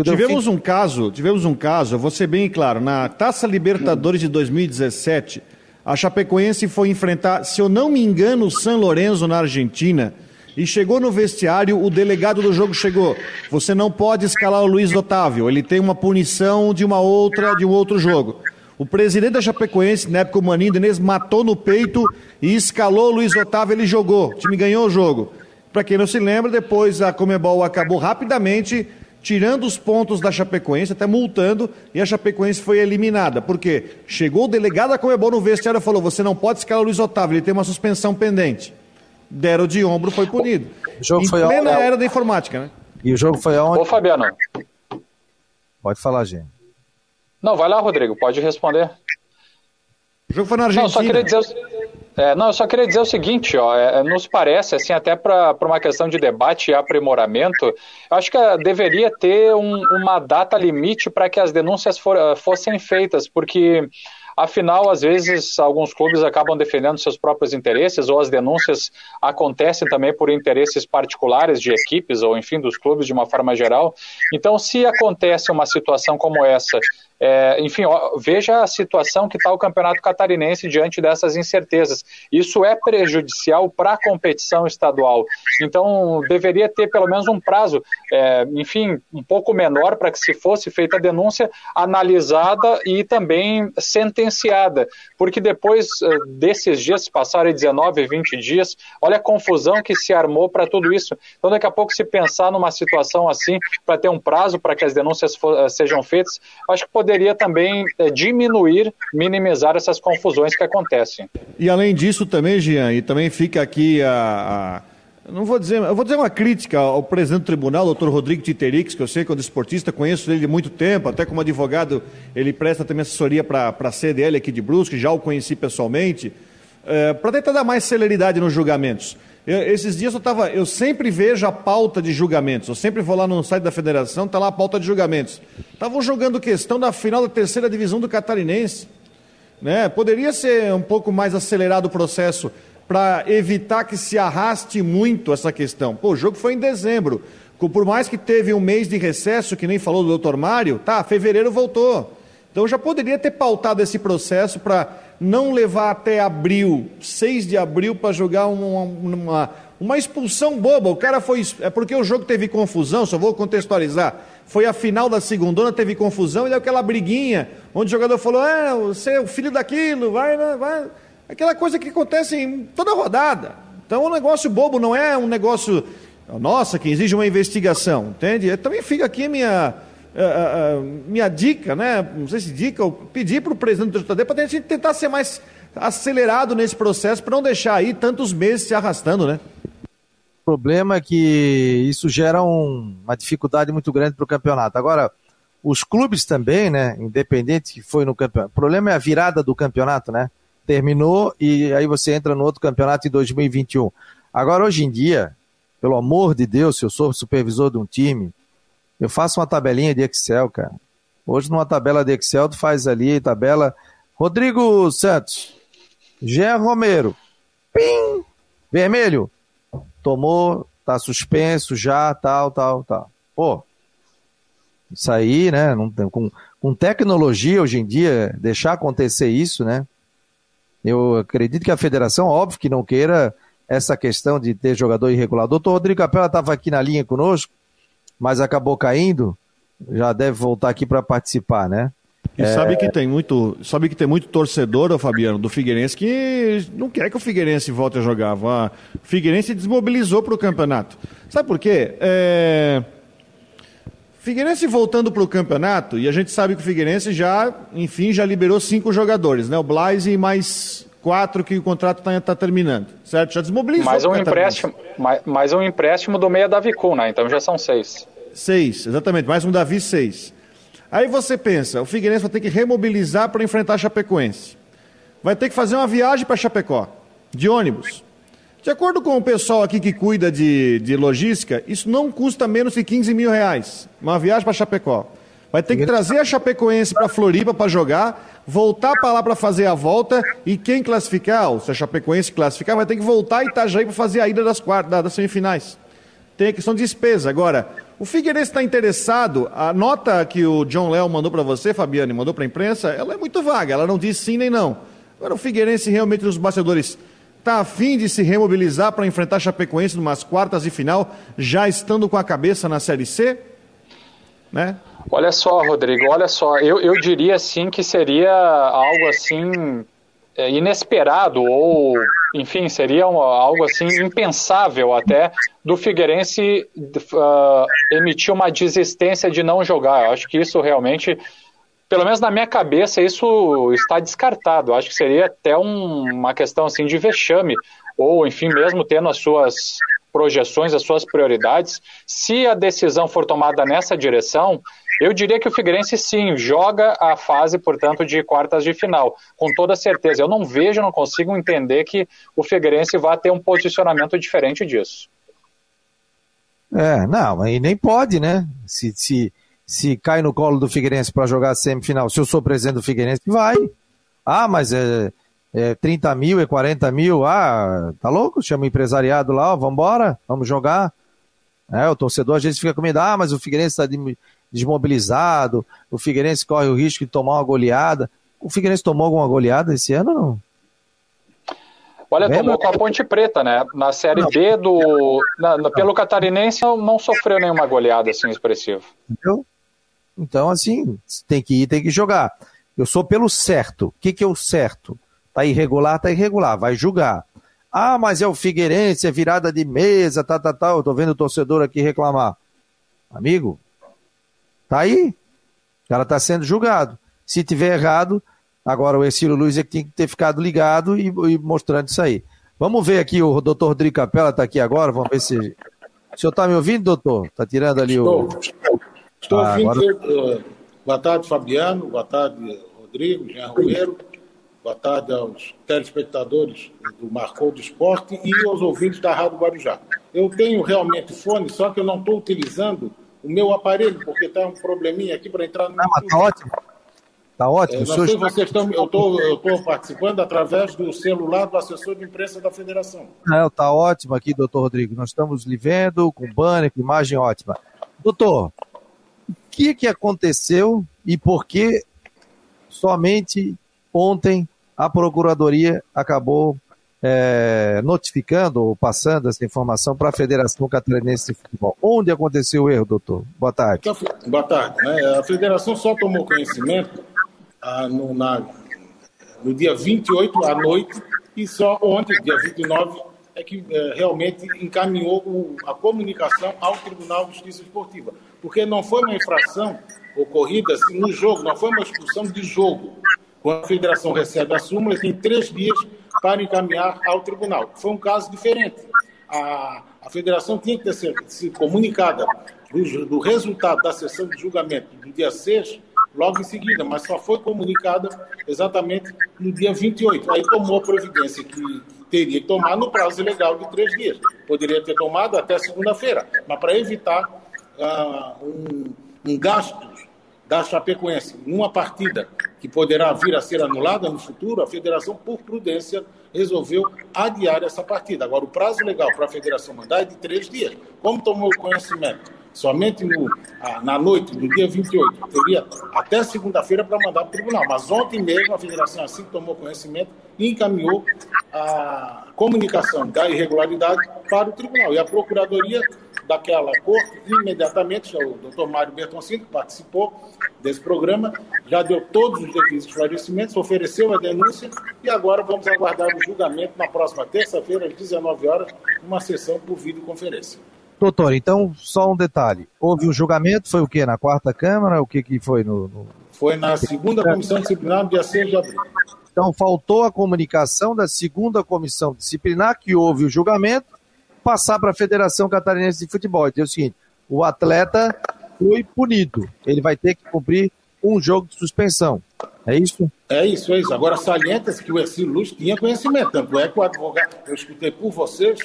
Tivemos um caso, tivemos um caso, vou ser bem claro, na Taça Libertadores de 2017, a Chapecoense foi enfrentar, se eu não me engano, o San Lorenzo na Argentina, e chegou no vestiário, o delegado do jogo chegou. Você não pode escalar o Luiz Otávio, ele tem uma punição de uma outra, de um outro jogo. O presidente da Chapecoense, na época o Maninho Denez, matou no peito e escalou o Luiz Otávio, ele jogou. O time ganhou o jogo. Para quem não se lembra, depois a Comebol acabou rapidamente tirando os pontos da Chapecoense, até multando, e a Chapecoense foi eliminada. Por quê? Chegou o delegado da Comebol no vestiário e falou: você não pode escalar o Luiz Otávio, ele tem uma suspensão pendente. Deram de ombro, foi punido. O jogo em foi plena a... era da informática, né? E o jogo foi aonde? Ô, Fabiano. Pode falar, gente. Não, vai lá, Rodrigo, pode responder. O jogo foi na Argentina. Não, só queria dizer, é, não, eu só queria dizer o seguinte, ó, é, nos parece, assim, até para uma questão de debate e aprimoramento, eu acho que uh, deveria ter um, uma data limite para que as denúncias for, uh, fossem feitas, porque Afinal, às vezes, alguns clubes acabam defendendo seus próprios interesses, ou as denúncias acontecem também por interesses particulares de equipes, ou enfim, dos clubes de uma forma geral. Então, se acontece uma situação como essa, é, enfim, ó, veja a situação que está o campeonato catarinense diante dessas incertezas. Isso é prejudicial para a competição estadual. Então, deveria ter pelo menos um prazo, é, enfim, um pouco menor para que se fosse feita a denúncia, analisada e também sentenciada. Porque depois é, desses dias, se passarem 19, 20 dias, olha a confusão que se armou para tudo isso. Então, daqui a pouco, se pensar numa situação assim, para ter um prazo para que as denúncias é, sejam feitas, acho que poderia também é, diminuir, minimizar essas confusões que acontecem. E além disso também, Jean, e também fica aqui a, a não vou dizer, eu vou dizer uma crítica ao presidente do tribunal, doutor Rodrigo Titerix, que eu sei que é um desportista, conheço ele de muito tempo, até como advogado, ele presta também assessoria para a CDL aqui de Brusque, já o conheci pessoalmente, é, para tentar dar mais celeridade nos julgamentos. Eu, esses dias eu estava, eu sempre vejo a pauta de julgamentos. Eu sempre vou lá no site da federação, está lá a pauta de julgamentos. Estavam jogando questão da final da terceira divisão do Catarinense. Né? Poderia ser um pouco mais acelerado o processo para evitar que se arraste muito essa questão. Pô, o jogo foi em dezembro. Por mais que teve um mês de recesso, que nem falou do doutor Mário, tá, fevereiro voltou. Então já poderia ter pautado esse processo para não levar até abril, 6 de abril, para jogar uma, uma, uma expulsão boba. O cara foi. É porque o jogo teve confusão, só vou contextualizar. foi a final da segunda, teve confusão e deu aquela briguinha, onde o jogador falou: é, você é o filho daquilo, vai, vai. Aquela coisa que acontece em toda rodada. Então, um negócio bobo não é um negócio, nossa, que exige uma investigação, entende? Eu também fica aqui minha, uh, minha dica, né? Não sei se dica, ou pedir para o presidente do JD para a gente tentar ser mais acelerado nesse processo, para não deixar aí tantos meses se arrastando, né? problema é que isso gera um, uma dificuldade muito grande para o campeonato. Agora, os clubes também, né? Independente que foi no campeonato. O problema é a virada do campeonato, né? Terminou e aí você entra no outro campeonato em 2021. Agora, hoje em dia, pelo amor de Deus, se eu sou supervisor de um time, eu faço uma tabelinha de Excel, cara. Hoje, numa tabela de Excel, tu faz ali, tabela. Rodrigo Santos, Jean Romero, pim, vermelho, tomou, tá suspenso já, tal, tal, tal. Pô, isso aí, né? Não com, com tecnologia hoje em dia, deixar acontecer isso, né? Eu acredito que a federação, óbvio que não queira essa questão de ter jogador irregular. Doutor Rodrigo Capela estava aqui na linha conosco, mas acabou caindo. Já deve voltar aqui para participar, né? E é... sabe que tem muito, sabe que tem muito torcedor, Fabiano, do Figueirense que não quer que o Figueirense volte a jogar. O Figueirense desmobilizou para o campeonato. Sabe por quê? É... Figueirense voltando para o campeonato, e a gente sabe que o Figueirense já, enfim, já liberou cinco jogadores, né? O Blaise e mais quatro que o contrato está tá terminando, certo? Já desmobilizou. Mais um empréstimo, mais, mais, um empréstimo do meia Davi Kuhn, né? Então já são seis. Seis, exatamente. Mais um Davi, seis. Aí você pensa, o Figueirense vai ter que remobilizar para enfrentar a Chapecoense. Vai ter que fazer uma viagem para Chapecó, de ônibus. De acordo com o pessoal aqui que cuida de, de logística, isso não custa menos de 15 mil reais. Uma viagem para Chapecó. Vai ter que trazer a Chapecoense para Floripa para jogar, voltar para lá para fazer a volta e quem classificar, ou se a Chapecoense classificar, vai ter que voltar a Itajaí para fazer a ida das, quartas, das semifinais. Tem a questão de despesa. Agora, o Figueirense está interessado, a nota que o John Léo mandou para você, Fabiane, mandou para a imprensa, ela é muito vaga, ela não diz sim nem não. Agora, o Figueirense realmente nos bastidores está afim de se remobilizar para enfrentar Chapecoense numas quartas de final, já estando com a cabeça na Série C? Né? Olha só, Rodrigo, olha só, eu, eu diria sim que seria algo assim inesperado ou, enfim, seria uma, algo assim impensável até do Figueirense uh, emitir uma desistência de não jogar. Eu acho que isso realmente, pelo menos na minha cabeça, isso está descartado. Eu acho que seria até um, uma questão assim de vexame ou, enfim, mesmo tendo as suas projeções, as suas prioridades, se a decisão for tomada nessa direção, eu diria que o Figueirense sim joga a fase, portanto, de quartas de final, com toda certeza. Eu não vejo, não consigo entender que o Figueirense vá ter um posicionamento diferente disso. É, não, e nem pode, né? Se, se, se cai no colo do Figueirense para jogar semifinal, se eu sou presidente do Figueirense, vai. Ah, mas é, é 30 mil, é 40 mil, ah, tá louco? Chama o empresariado lá, ó, vambora, vamos jogar. É, o torcedor às vezes fica com medo, ah, mas o Figueirense está desmobilizado, o Figueirense corre o risco de tomar uma goleada. O Figueirense tomou alguma goleada esse ano ou não? Olha, Lembra? tomou com a Ponte Preta, né? Na Série não. B do. Na, na, pelo Catarinense não sofreu nenhuma goleada assim expressiva. Entendeu? Então, assim, tem que ir, tem que jogar. Eu sou pelo certo. O que, que é o certo? Tá irregular, tá irregular, vai julgar. Ah, mas é o Figueirense, é virada de mesa, tá, tá, tá. Eu tô vendo o torcedor aqui reclamar. Amigo, Tá aí. O cara está sendo julgado. Se tiver errado, agora o Ercílio Luiz é que tem que ter ficado ligado e, e mostrando isso aí. Vamos ver aqui, o doutor Rodrigo Capela está aqui agora, vamos ver se. O senhor está me ouvindo, doutor? Está tirando ali estou, o. Estou, estou ah, ouvindo. Agora... boa tarde, Fabiano. Boa tarde, Rodrigo, Jean Romero. Boa tarde aos telespectadores do Marcou do Esporte e aos ouvintes da Rádio Guarujá. Eu tenho realmente fone, só que eu não estou utilizando o meu aparelho, porque está um probleminha aqui para entrar no. Não, está ótimo. Está ótimo. É, sei, vocês estão, eu estou participando através do celular do assessor de imprensa da federação. Não, está ótimo aqui, doutor Rodrigo. Nós estamos lhe vendo com banner, com imagem ótima. Doutor, o que, que aconteceu e por que somente ontem a Procuradoria acabou é, notificando ou passando essa informação para a Federação Catarinense de Futebol. Onde aconteceu o erro, doutor? Boa tarde. Então, boa tarde. Né? A federação só tomou conhecimento ah, no, na, no dia 28 à noite e só ontem, dia 29, é que é, realmente encaminhou o, a comunicação ao Tribunal de Justiça Esportiva. Porque não foi uma infração ocorrida assim, no jogo, não foi uma expulsão de jogo. Quando a federação recebe a súmula, tem três dias para encaminhar ao tribunal. Foi um caso diferente. A, a federação tinha que ter sido comunicada do, do, resultado da sessão de julgamento do dia 6, logo em seguida, mas só foi comunicada exatamente no dia 28. Aí tomou a providência que teria que tomar no prazo legal de três dias. Poderia ter tomado até segunda-feira, mas para evitar uh, um, um gasto da Chapecoense numa partida que poderá vir a ser anulada no futuro, a federação, por prudência, resolveu adiar essa partida. Agora, o prazo legal para a federação mandar é de três dias. Como tomou conhecimento somente no, na noite do dia 28, teria até segunda-feira para mandar para o tribunal. Mas ontem mesmo a federação, assim tomou conhecimento, encaminhou a comunicação da irregularidade para o tribunal. E a procuradoria daquela corte, imediatamente, o doutor Mário Bertoncini, que participou desse programa, já deu todos os devidos esclarecimentos, ofereceu a denúncia e agora vamos aguardar o julgamento na próxima terça-feira, às 19 horas, uma sessão por videoconferência. Doutor, então, só um detalhe. Houve um julgamento, foi o quê? Na quarta Câmara? O que, que foi no, no... Foi na segunda comissão disciplinar, no dia 6 de abril. Então, faltou a comunicação da segunda comissão disciplinar, que houve o julgamento, passar para a Federação Catarinense de Futebol. Então é o seguinte: o atleta foi punido. Ele vai ter que cumprir um jogo de suspensão. É isso? É isso, é isso. Agora, salienta-se que o Ercílio Luz tinha conhecimento. Tanto é que o advogado, eu escutei por vocês,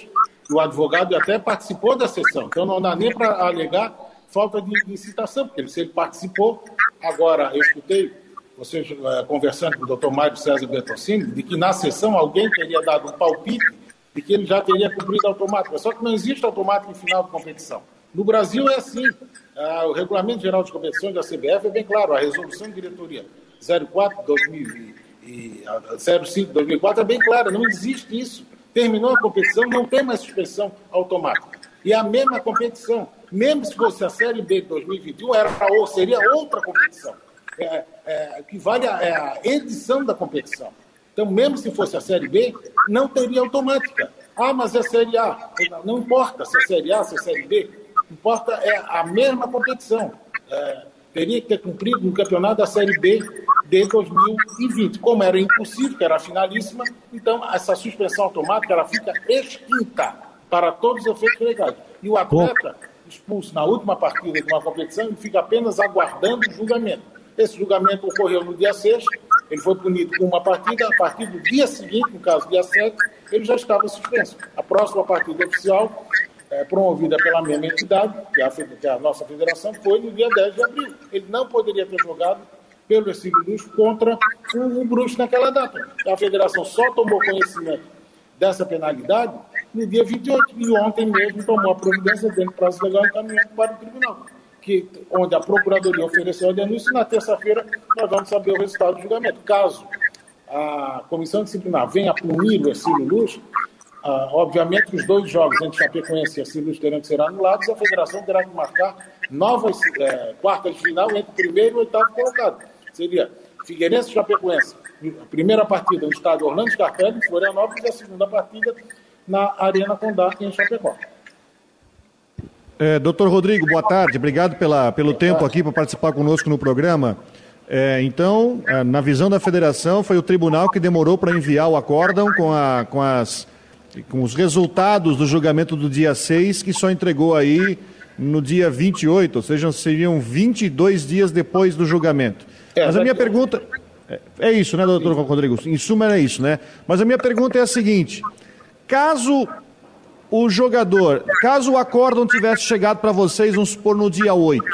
o advogado até participou da sessão. Então, não dá nem para alegar falta de, de citação, porque se ele participou, agora eu escutei vocês é, conversando com o doutor Mário César Bertocini, de que na sessão alguém teria dado um palpite de que ele já teria cumprido automático. Só que não existe automático em final de competição. No Brasil é assim. Ah, o Regulamento Geral de Competições da CBF é bem claro. A resolução de diretoria 04 05 2004 é bem clara. Não existe isso. Terminou a competição, não tem mais suspensão automática. E a mesma competição, mesmo se fosse a Série B de 2021, era, ou seria outra competição. É, é, que vale a, é a edição da competição. Então, mesmo se fosse a Série B, não teria automática. Ah, mas é Série A. Não importa se é Série A, se é Série B. Importa é a mesma competição. É, teria que ter cumprido no campeonato da Série B de 2020. Como era impossível, que era finalíssima, então essa suspensão automática ela fica extinta para todos os efeitos legais. E o atleta expulso na última partida de uma competição ele fica apenas aguardando o julgamento. Esse julgamento ocorreu no dia 6, ele foi punido com uma partida, a partir do dia seguinte, no caso, dia 7, ele já estava suspenso. A próxima partida oficial, é, promovida pela mesma entidade, que é, a, que é a nossa federação, foi no dia 10 de abril. Ele não poderia ter jogado pelo Ercílio Luz contra o, o Bruxo naquela data. A federação só tomou conhecimento dessa penalidade no dia 28 e ontem mesmo tomou a providência dentro do prazo legal encaminhando para o tribunal que, onde a Procuradoria ofereceu a denúncia, e na terça-feira nós vamos saber o resultado do julgamento. Caso a Comissão Disciplinar venha punir o Ercílio Luz, ah, obviamente que os dois jogos entre Chapecoense e Ercílio Luz terão que ser anulados e a Federação terá que marcar novas é, quartas de final entre o primeiro e oitavo colocado. Seria Figueirense e Chapecoense. A primeira partida no estádio Orlando Scarpelli, em Florianópolis, e a segunda partida na Arena Condá, em Chapecó. É, doutor Rodrigo, boa tarde. Obrigado pela, pelo tempo aqui para participar conosco no programa. É, então, é, na visão da federação, foi o tribunal que demorou para enviar o acórdão com, a, com, as, com os resultados do julgamento do dia 6, que só entregou aí no dia 28, ou seja, seriam 22 dias depois do julgamento. É, Mas a minha pergunta. É, é isso, né, doutor Rodrigo? Em suma, é isso, né? Mas a minha pergunta é a seguinte: caso o jogador, caso o acórdão tivesse chegado para vocês, vamos supor, no dia 8,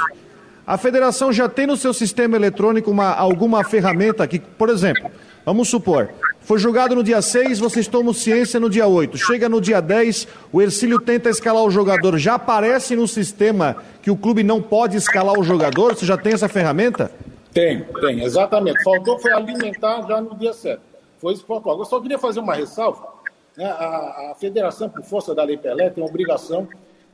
a federação já tem no seu sistema eletrônico uma, alguma ferramenta que, por exemplo, vamos supor, foi julgado no dia 6, vocês tomam ciência no dia 8. Chega no dia 10, o Ercílio tenta escalar o jogador. Já aparece no sistema que o clube não pode escalar o jogador? Você já tem essa ferramenta? Tem, tem, exatamente. Faltou foi alimentar já no dia 7. Foi isso que faltou. Agora, só queria fazer uma ressalva Né? A, a federação, por força da Lei Pelé, tem a obrigação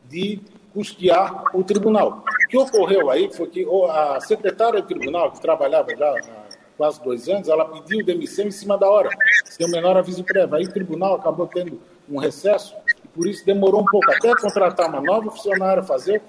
de custear o tribunal. O que ocorreu aí foi que a secretária do tribunal, que trabalhava já há quase dois anos, ela pediu demissão em cima da hora, sem o menor aviso prévio. Aí o tribunal acabou tendo um recesso, e por isso demorou um pouco até contratar uma nova funcionária, fazer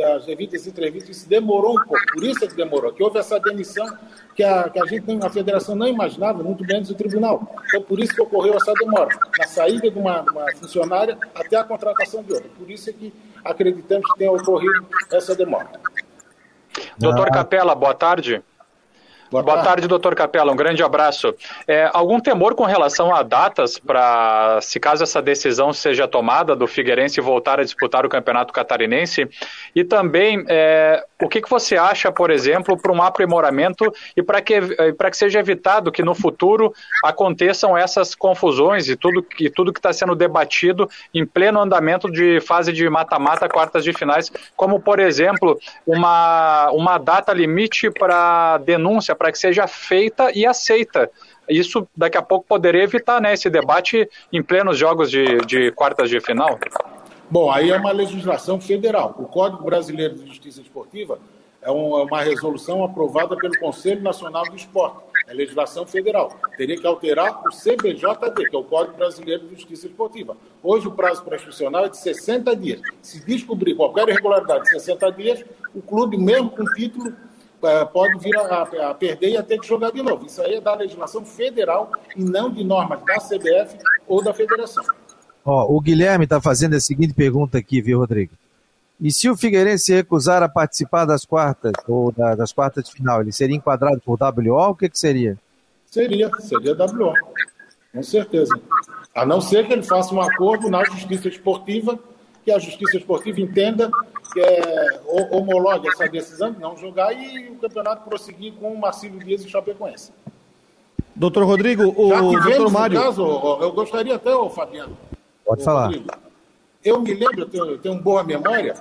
as devidas entrevistas, isso demorou um pouco, por isso é que demorou, que houve essa demissão que a, que a gente, a federação não imaginava, muito menos o tribunal. Então, por isso que ocorreu essa demora, na saída de uma, uma funcionária até a contratação de outra. Por isso é que acreditamos que tenha ocorrido essa demora. Doutor Capela, boa tarde. Boa, Boa tarde, doutor Capela. Um grande abraço. É, algum temor com relação a datas para, se caso essa decisão seja tomada do Figueirense voltar a disputar o Campeonato Catarinense? E também, é, o que, que você acha, por exemplo, para um aprimoramento e para que, que seja evitado que no futuro aconteçam essas confusões e tudo, e tudo que está sendo debatido em pleno andamento de fase de mata-mata, quartas de finais, como, por exemplo, uma, uma data limite para denúncia, para que seja feita e aceita. Isso daqui a pouco poderia evitar né, esse debate em plenos jogos de, de quartas de final? Bom, aí é uma legislação federal. O Código Brasileiro de Justiça Esportiva é, é uma resolução aprovada pelo Conselho Nacional do Esporte. É legislação federal. Teria que alterar o CBJD, que é o Código Brasileiro de Justiça Esportiva. Hoje o prazo prescricional é de 60 dias. Se descobrir qualquer irregularidade de 60 dias, o clube, mesmo com título, pode vir a, a, perder e a ter que jogar de novo. Isso aí é da legislação federal e não de normas da CBF ou da federação. Ó, o Guilherme está fazendo a seguinte pergunta aqui, viu, Rodrigo? E se o Figueirense recusar a participar das quartas ou da, das quartas de final, ele seria enquadrado por WO? O que, que seria? Seria, seria WO, com certeza. A não ser que ele faça um acordo na justiça esportiva, que a justiça esportiva entenda é, homologue essa decisão de não jogar e o campeonato prosseguir com o Marcílio Dias e Chapecoense. Doutor Rodrigo, o doutor Mário. Caso, eu gostaria até, ô, Fabiano. Pode falar. Rodrigo, eu me lembro, eu tenho, eu tenho boa memória,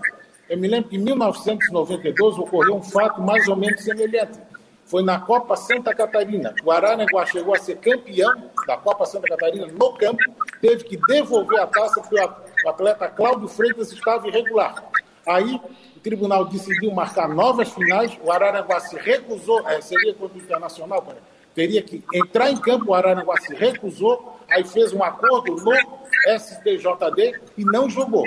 eu me lembro que em 1992 ocorreu um fato mais ou menos semelhante. Foi na Copa Santa Catarina. O Araranguá chegou a ser campeão da Copa Santa Catarina no campo, teve que devolver a taça porque o atleta Cláudio Freitas estava irregular. Aí o tribunal decidiu marcar novas finais, o Araranguá se recusou, é, seria contra o Internacional, teria que entrar em campo, o Araranguá se recusou, aí fez um acordo no STJD e não jogou.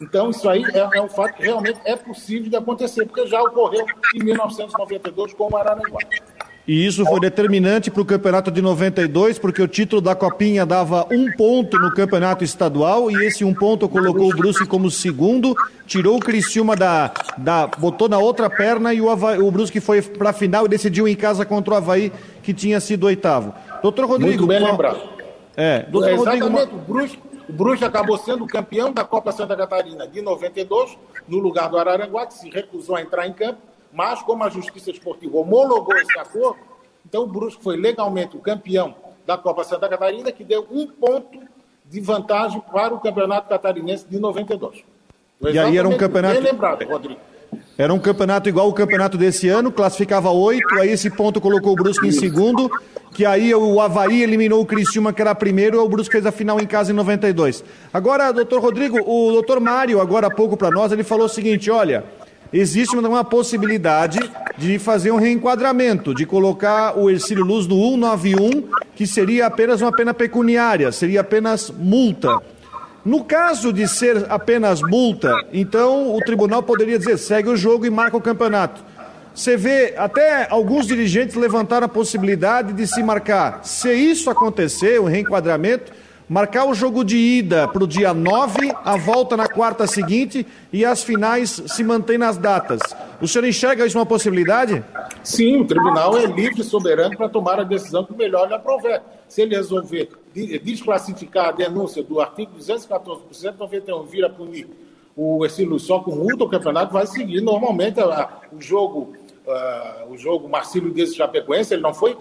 Então, isso aí é, é, um fato que realmente é possível de acontecer, porque já ocorreu em 1992 com o Araranguá. E isso foi determinante para o campeonato de 92, porque o título da Copinha dava um ponto no campeonato estadual e esse um ponto colocou o Brusque como segundo, tirou o Criciúma da, da botou na outra perna e o, Havaí, o Brusque foi para a final e decidiu em casa contra o Havaí, que tinha sido oitavo. Doutor Rodrigo. Muito bem qual... lembrado. É, doutor é, exatamente, Rodrigo... o Brusque, o Brusque acabou sendo campeão da Copa Santa Catarina de 92, no lugar do Araranguá, que se recusou a entrar em campo mas, como a Justiça Esportiva homologou esse acordo, então o Brusque foi legalmente o campeão da Copa Santa Catarina, que deu um ponto de vantagem para o Campeonato Catarinense de 92. e aí era um campeonato. Bem lembrado, Rodrigo. Era um campeonato igual o campeonato desse ano, classificava oito, aí esse ponto colocou o Brusque em segundo, que aí o Havaí eliminou o Criciúma, que era primeiro, e o Brusque fez a final em casa em 92. Agora, doutor Rodrigo, o doutor Mário, agora há pouco para nós, ele falou o seguinte: olha, existe uma possibilidade de fazer um reenquadramento, de colocar o Ercílio Luz no 191, que seria apenas uma pena pecuniária, seria apenas multa. No caso de ser apenas multa, então o tribunal poderia dizer segue o jogo e marca o campeonato. Você vê, até alguns dirigentes levantaram a possibilidade de se marcar. Se isso acontecer, o reenquadramento, marcar o jogo de ida para o dia 9, a volta na quarta seguinte e as finais se mantêm nas datas. O senhor enxerga isso uma possibilidade? Sim, o tribunal é livre e soberano para tomar a decisão que melhor lhe aprover. Se ele resolver desclassificar a denúncia do artigo 214 por 191 vir a punir o Ercílio só com multa, o campeonato vai seguir normalmente a, o jogo. Uh, o jogo Marcílio Dias Chapecoense, ele não foi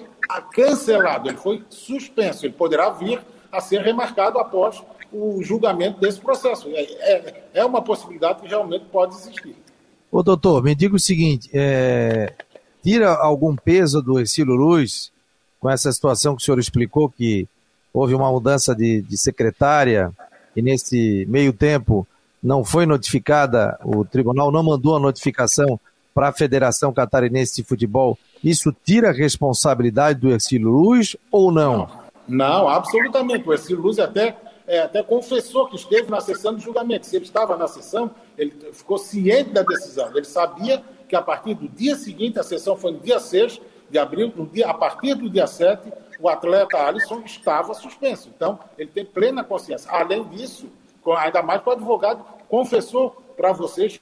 cancelado, ele foi suspenso. Ele poderá vir a ser remarcado após o julgamento desse processo. É, é, é uma possibilidade que realmente pode existir. Ô doutor, me diga o seguinte, é, tira algum peso do Exílio Luz com essa situação que o senhor explicou, que houve uma mudança de, de secretária e nesse meio tempo não foi notificada, o tribunal não mandou a notificação para a Federação Catarinense de Futebol, isso tira a responsabilidade do Ercílio Luz ou não? Não, não absolutamente. O Ercílio Luz até, é, até confessou que esteve na sessão de julgamento. Se ele estava na sessão, ele ficou ciente da decisão. Ele sabia que a partir do dia seguinte, a sessão foi no dia 6 de abril, no dia, a partir do dia 7, o atleta Alisson estava suspenso. Então, ele tem plena consciência. Além disso, ainda mais que o advogado confessou para vocês,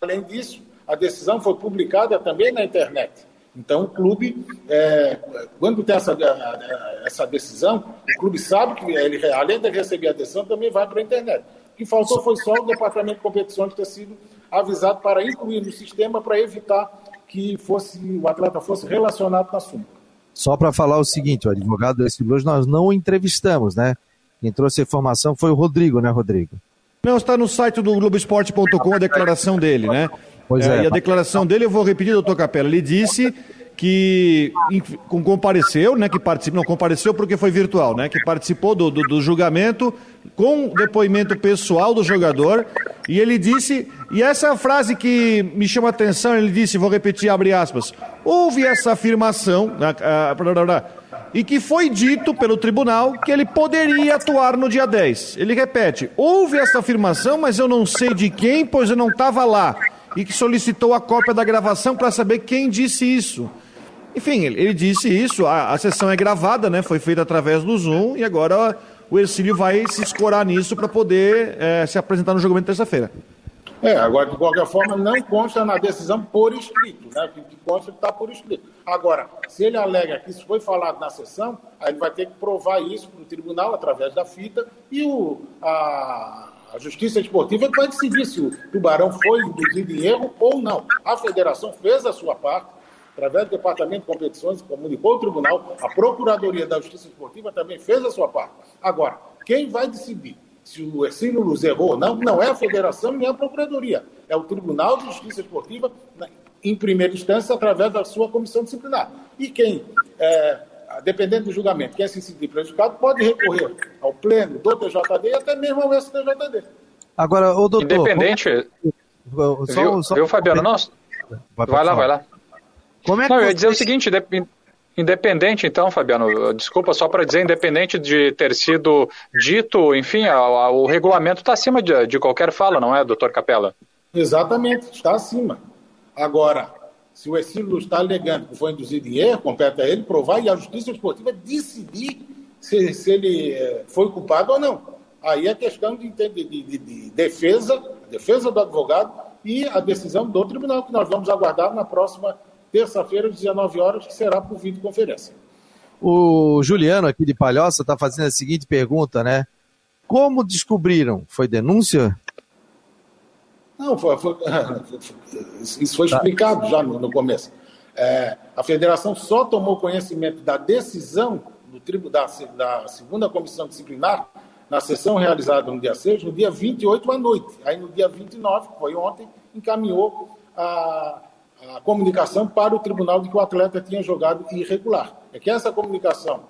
além disso, a decisão foi publicada também na internet. Então, o clube, é, quando tem essa, essa decisão, o clube sabe que ele, além de receber a decisão, também vai para a internet. O que faltou foi só o departamento de competições ter sido avisado para incluir no sistema para evitar que fosse o atleta fosse relacionado na súmula. Só para falar o seguinte, o advogado desse hoje nós não o entrevistamos, né? Quem trouxe a informação foi o Rodrigo, né, Rodrigo? Não, está no site do Globoesporte.com a declaração dele, né? Pois é. é. E a declaração dele eu vou repetir, doutor Capela. Ele disse que compareceu, né, que participou, não compareceu porque foi virtual, né, que participou do, do, do, julgamento com depoimento pessoal do jogador e ele disse, e essa é a frase que me chama a atenção, ele disse, vou repetir, abre aspas, houve essa afirmação, né, e que foi dito pelo tribunal que ele poderia atuar no dia 10. Ele repete, houve essa afirmação, mas eu não sei de quem, pois eu não estava lá e que solicitou a cópia da gravação para saber quem disse isso. Enfim, ele disse isso, a, a sessão é gravada, né? Foi feita através do Zoom e agora o Ercílio vai se escorar nisso para poder é, se apresentar no julgamento terça-feira. É, agora, de qualquer forma, não consta na decisão por escrito, né? O que consta está por escrito. Agora, se ele alega que isso foi falado na sessão, aí ele vai ter que provar isso para o tribunal através da fita e o, a, a Justiça Esportiva vai decidir se o Tubarão foi induzido em erro ou não. A federação fez a sua parte, através do Departamento de Competições, comunicou ao tribunal, a Procuradoria da Justiça Esportiva também fez a sua parte. Agora, quem vai decidir se o Ercílio Luz errou ou não, não é a federação nem a Procuradoria, é o Tribunal de Justiça Esportiva, em primeira instância, através da sua comissão disciplinar. E quem, é, dependendo do julgamento, quem se sentir prejudicado, pode recorrer ao pleno do TJD e até mesmo ao STJD. Agora, o doutor... Independente... Só, viu, só... viu Fabiano? Nossa. Vai, vai lá, vai lá. Como é que Não, eu ia dizer o seguinte, independente então, Fabiano, desculpa só para dizer, independente de ter sido dito, enfim, a, a, o regulamento está acima de, de qualquer fala, não é, doutor Capela? Exatamente, está acima. Agora, se o Exílio está alegando que foi induzido em erro, compete a ele provar e a justiça esportiva decidir se, se ele eh, foi culpado ou não. Aí é questão de, de, de, de defesa, defesa do advogado e a decisão do tribunal, que nós vamos aguardar na próxima terça-feira, às 19 horas, que será por videoconferência. O Juliano, aqui de Palhoça, está fazendo a seguinte pergunta, né? Como descobriram? Foi denúncia? Não, foi, foi, isso foi explicado já no, no começo. É, a federação só tomou conhecimento da decisão do tribo, da, da segunda comissão disciplinar na sessão realizada no dia 6, no dia 28 à noite. Aí no dia 29, que foi ontem, encaminhou a, a comunicação para o tribunal de que o atleta tinha jogado irregular. É que essa comunicação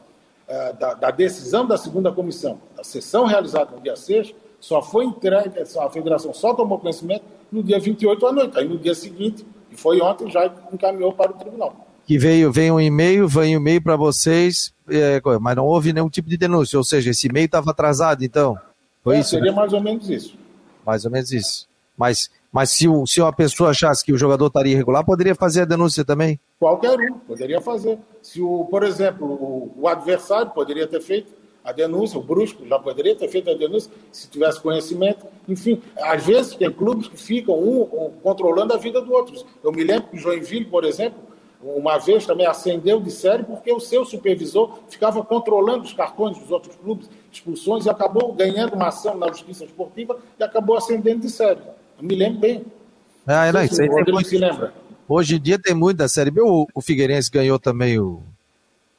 é, da, da, decisão da segunda comissão, da sessão realizada no dia 6, só foi entregue, a federação só tomou conhecimento no dia 28 à noite. Aí no dia seguinte, que foi ontem, já encaminhou para o tribunal. Que veio, veio um e-mail, veio um e-mail para vocês, é, mas não houve nenhum tipo de denúncia, ou seja, esse e-mail estava atrasado, então. Foi é, isso? Seria né? mais ou menos isso. Mais ou menos isso. Mas mas se, o, se uma pessoa achasse que o jogador estaria irregular, poderia fazer a denúncia também? Qualquer um poderia fazer. Se, o, por exemplo, o, o adversário poderia ter feito a denúncia, o Brusco já poderia ter feito a denúncia se tivesse conhecimento. Enfim, às vezes tem clubes que ficam um, um controlando a vida do outro. Eu me lembro que o Joinville, por exemplo, uma vez também acendeu de série porque o seu supervisor ficava controlando os cartões dos outros clubes, expulsões, e acabou ganhando uma ação na justiça esportiva e acabou acendendo de série. Eu me lembro bem. Ah, não, isso aí tem muito... se lembra. Hoje em dia tem muito da Série B. O, o Figueirense ganhou também o,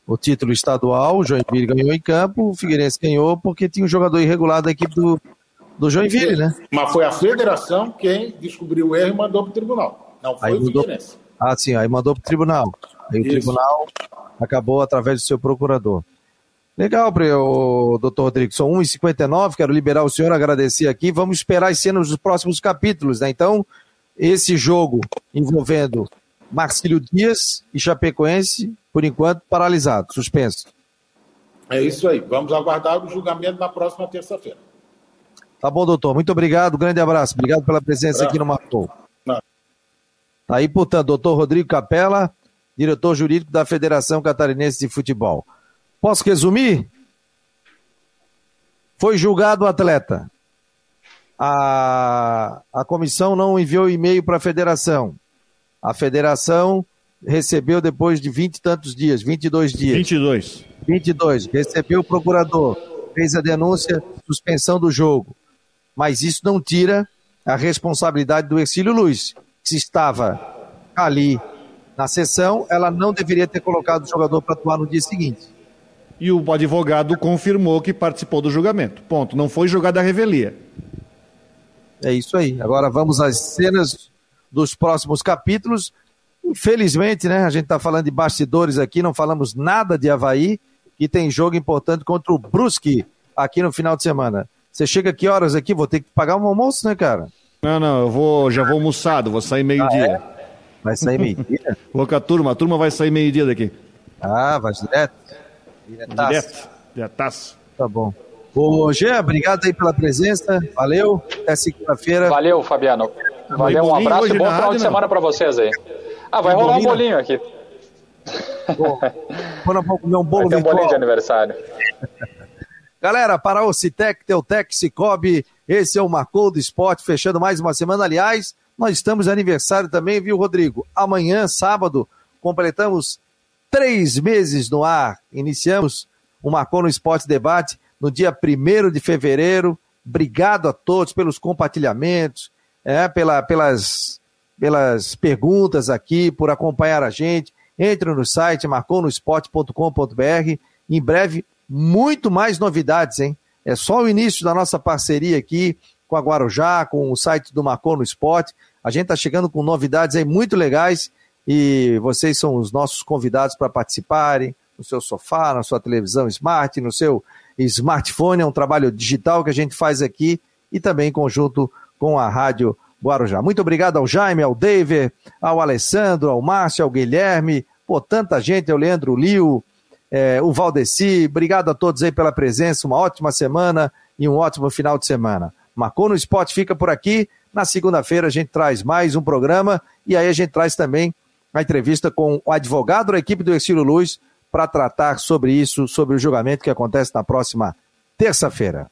o título estadual, o Joinville ganhou em campo, o Figueirense ganhou porque tinha um jogador irregular da equipe do, do Joinville, né? Mas foi a federação quem descobriu o erro e mandou para o tribunal. Não foi aí o mandou... Figueirense. Ah, sim, aí mandou para o tribunal. Aí Isso. o tribunal acabou através do seu procurador. Legal, o doutor Rodrigo. São 1h59, quero liberar o senhor, agradecer aqui. Vamos esperar as cenas dos próximos capítulos, né? Então, esse jogo envolvendo Marcílio Dias e Chapecoense, por enquanto, paralisado, suspenso. É isso aí. Vamos aguardar o julgamento na próxima terça-feira. Tá bom, doutor. Muito obrigado. Grande abraço. Obrigado pela presença aqui no Marcou. Tá aí, portanto, doutor Rodrigo Capella, diretor jurídico da Federação Catarinense de Futebol. Posso resumir? Foi julgado o atleta. A, a comissão não enviou e-mail para a federação. A federação recebeu depois de vinte e tantos dias, 22 dias. 22. 22. Recebeu o procurador, fez a denúncia, suspensão do jogo. Mas isso não tira a responsabilidade do Exílio Luiz, que se estava ali na sessão, ela não deveria ter colocado o jogador para atuar no dia seguinte e o advogado confirmou que participou do julgamento. Ponto. Não foi julgada a revelia. É isso aí. Agora vamos às cenas dos próximos capítulos. Infelizmente, né? A gente está falando de bastidores aqui, não falamos nada de Havaí, que tem jogo importante contra o Brusque aqui no final de semana. Você chega que horas aqui? Vou ter que pagar um almoço, né, cara? Não, não, eu vou, já vou almoçado, vou sair meio-dia. Ah, é? Vai sair meio-dia? vou com a turma, a turma vai sair meio-dia daqui. Ah, vai direto? Diretaço. Direto. Diretaço. Tá bom. Ô, Jean, obrigado aí pela presença. Valeu. Até segunda-feira. Valeu, Fabiano. Valeu, um abraço e bom final de semana para vocês aí. Ah, vai rolar bolinho? um bolinho aqui. Bom, quando eu vou comer um bolo vai ter um bolinho de aniversário. Galera, para o Citec, Teutec, Cicobi, esse é o Marcou do Esporte, fechando mais uma semana. Aliás, nós estamos de aniversário também, viu, Rodrigo? Amanhã, sábado, completamos três meses no ar. Iniciamos o Marcou no Esporte Debate no dia 1 de fevereiro. Obrigado a todos pelos compartilhamentos, é, pela, pelas, pelas perguntas aqui, por acompanhar a gente. Entre no site marconosport.com.br. Em breve, muito mais novidades, hein? É só o início da nossa parceria aqui com a Guarujá, com o site do Marcou no Esporte. A gente está chegando com novidades aí muito legais e vocês são os nossos convidados para participarem no seu sofá, na sua televisão smart, no seu smartphone. É um trabalho digital que a gente faz aqui e também em conjunto com a Rádio Guarujá. Muito obrigado ao Jaime, ao David, ao Alessandro, ao Márcio, ao Guilherme, pô, tanta gente, ao Leandro Liu, é, o Valdeci. Obrigado a todos aí pela presença. Uma ótima semana e um ótimo final de semana. Marcou no Esporte, fica por aqui. Na segunda-feira a gente traz mais um programa e aí a gente traz também a entrevista com o advogado da equipe do Exílio Luz para tratar sobre isso, sobre o julgamento que acontece na próxima terça-feira.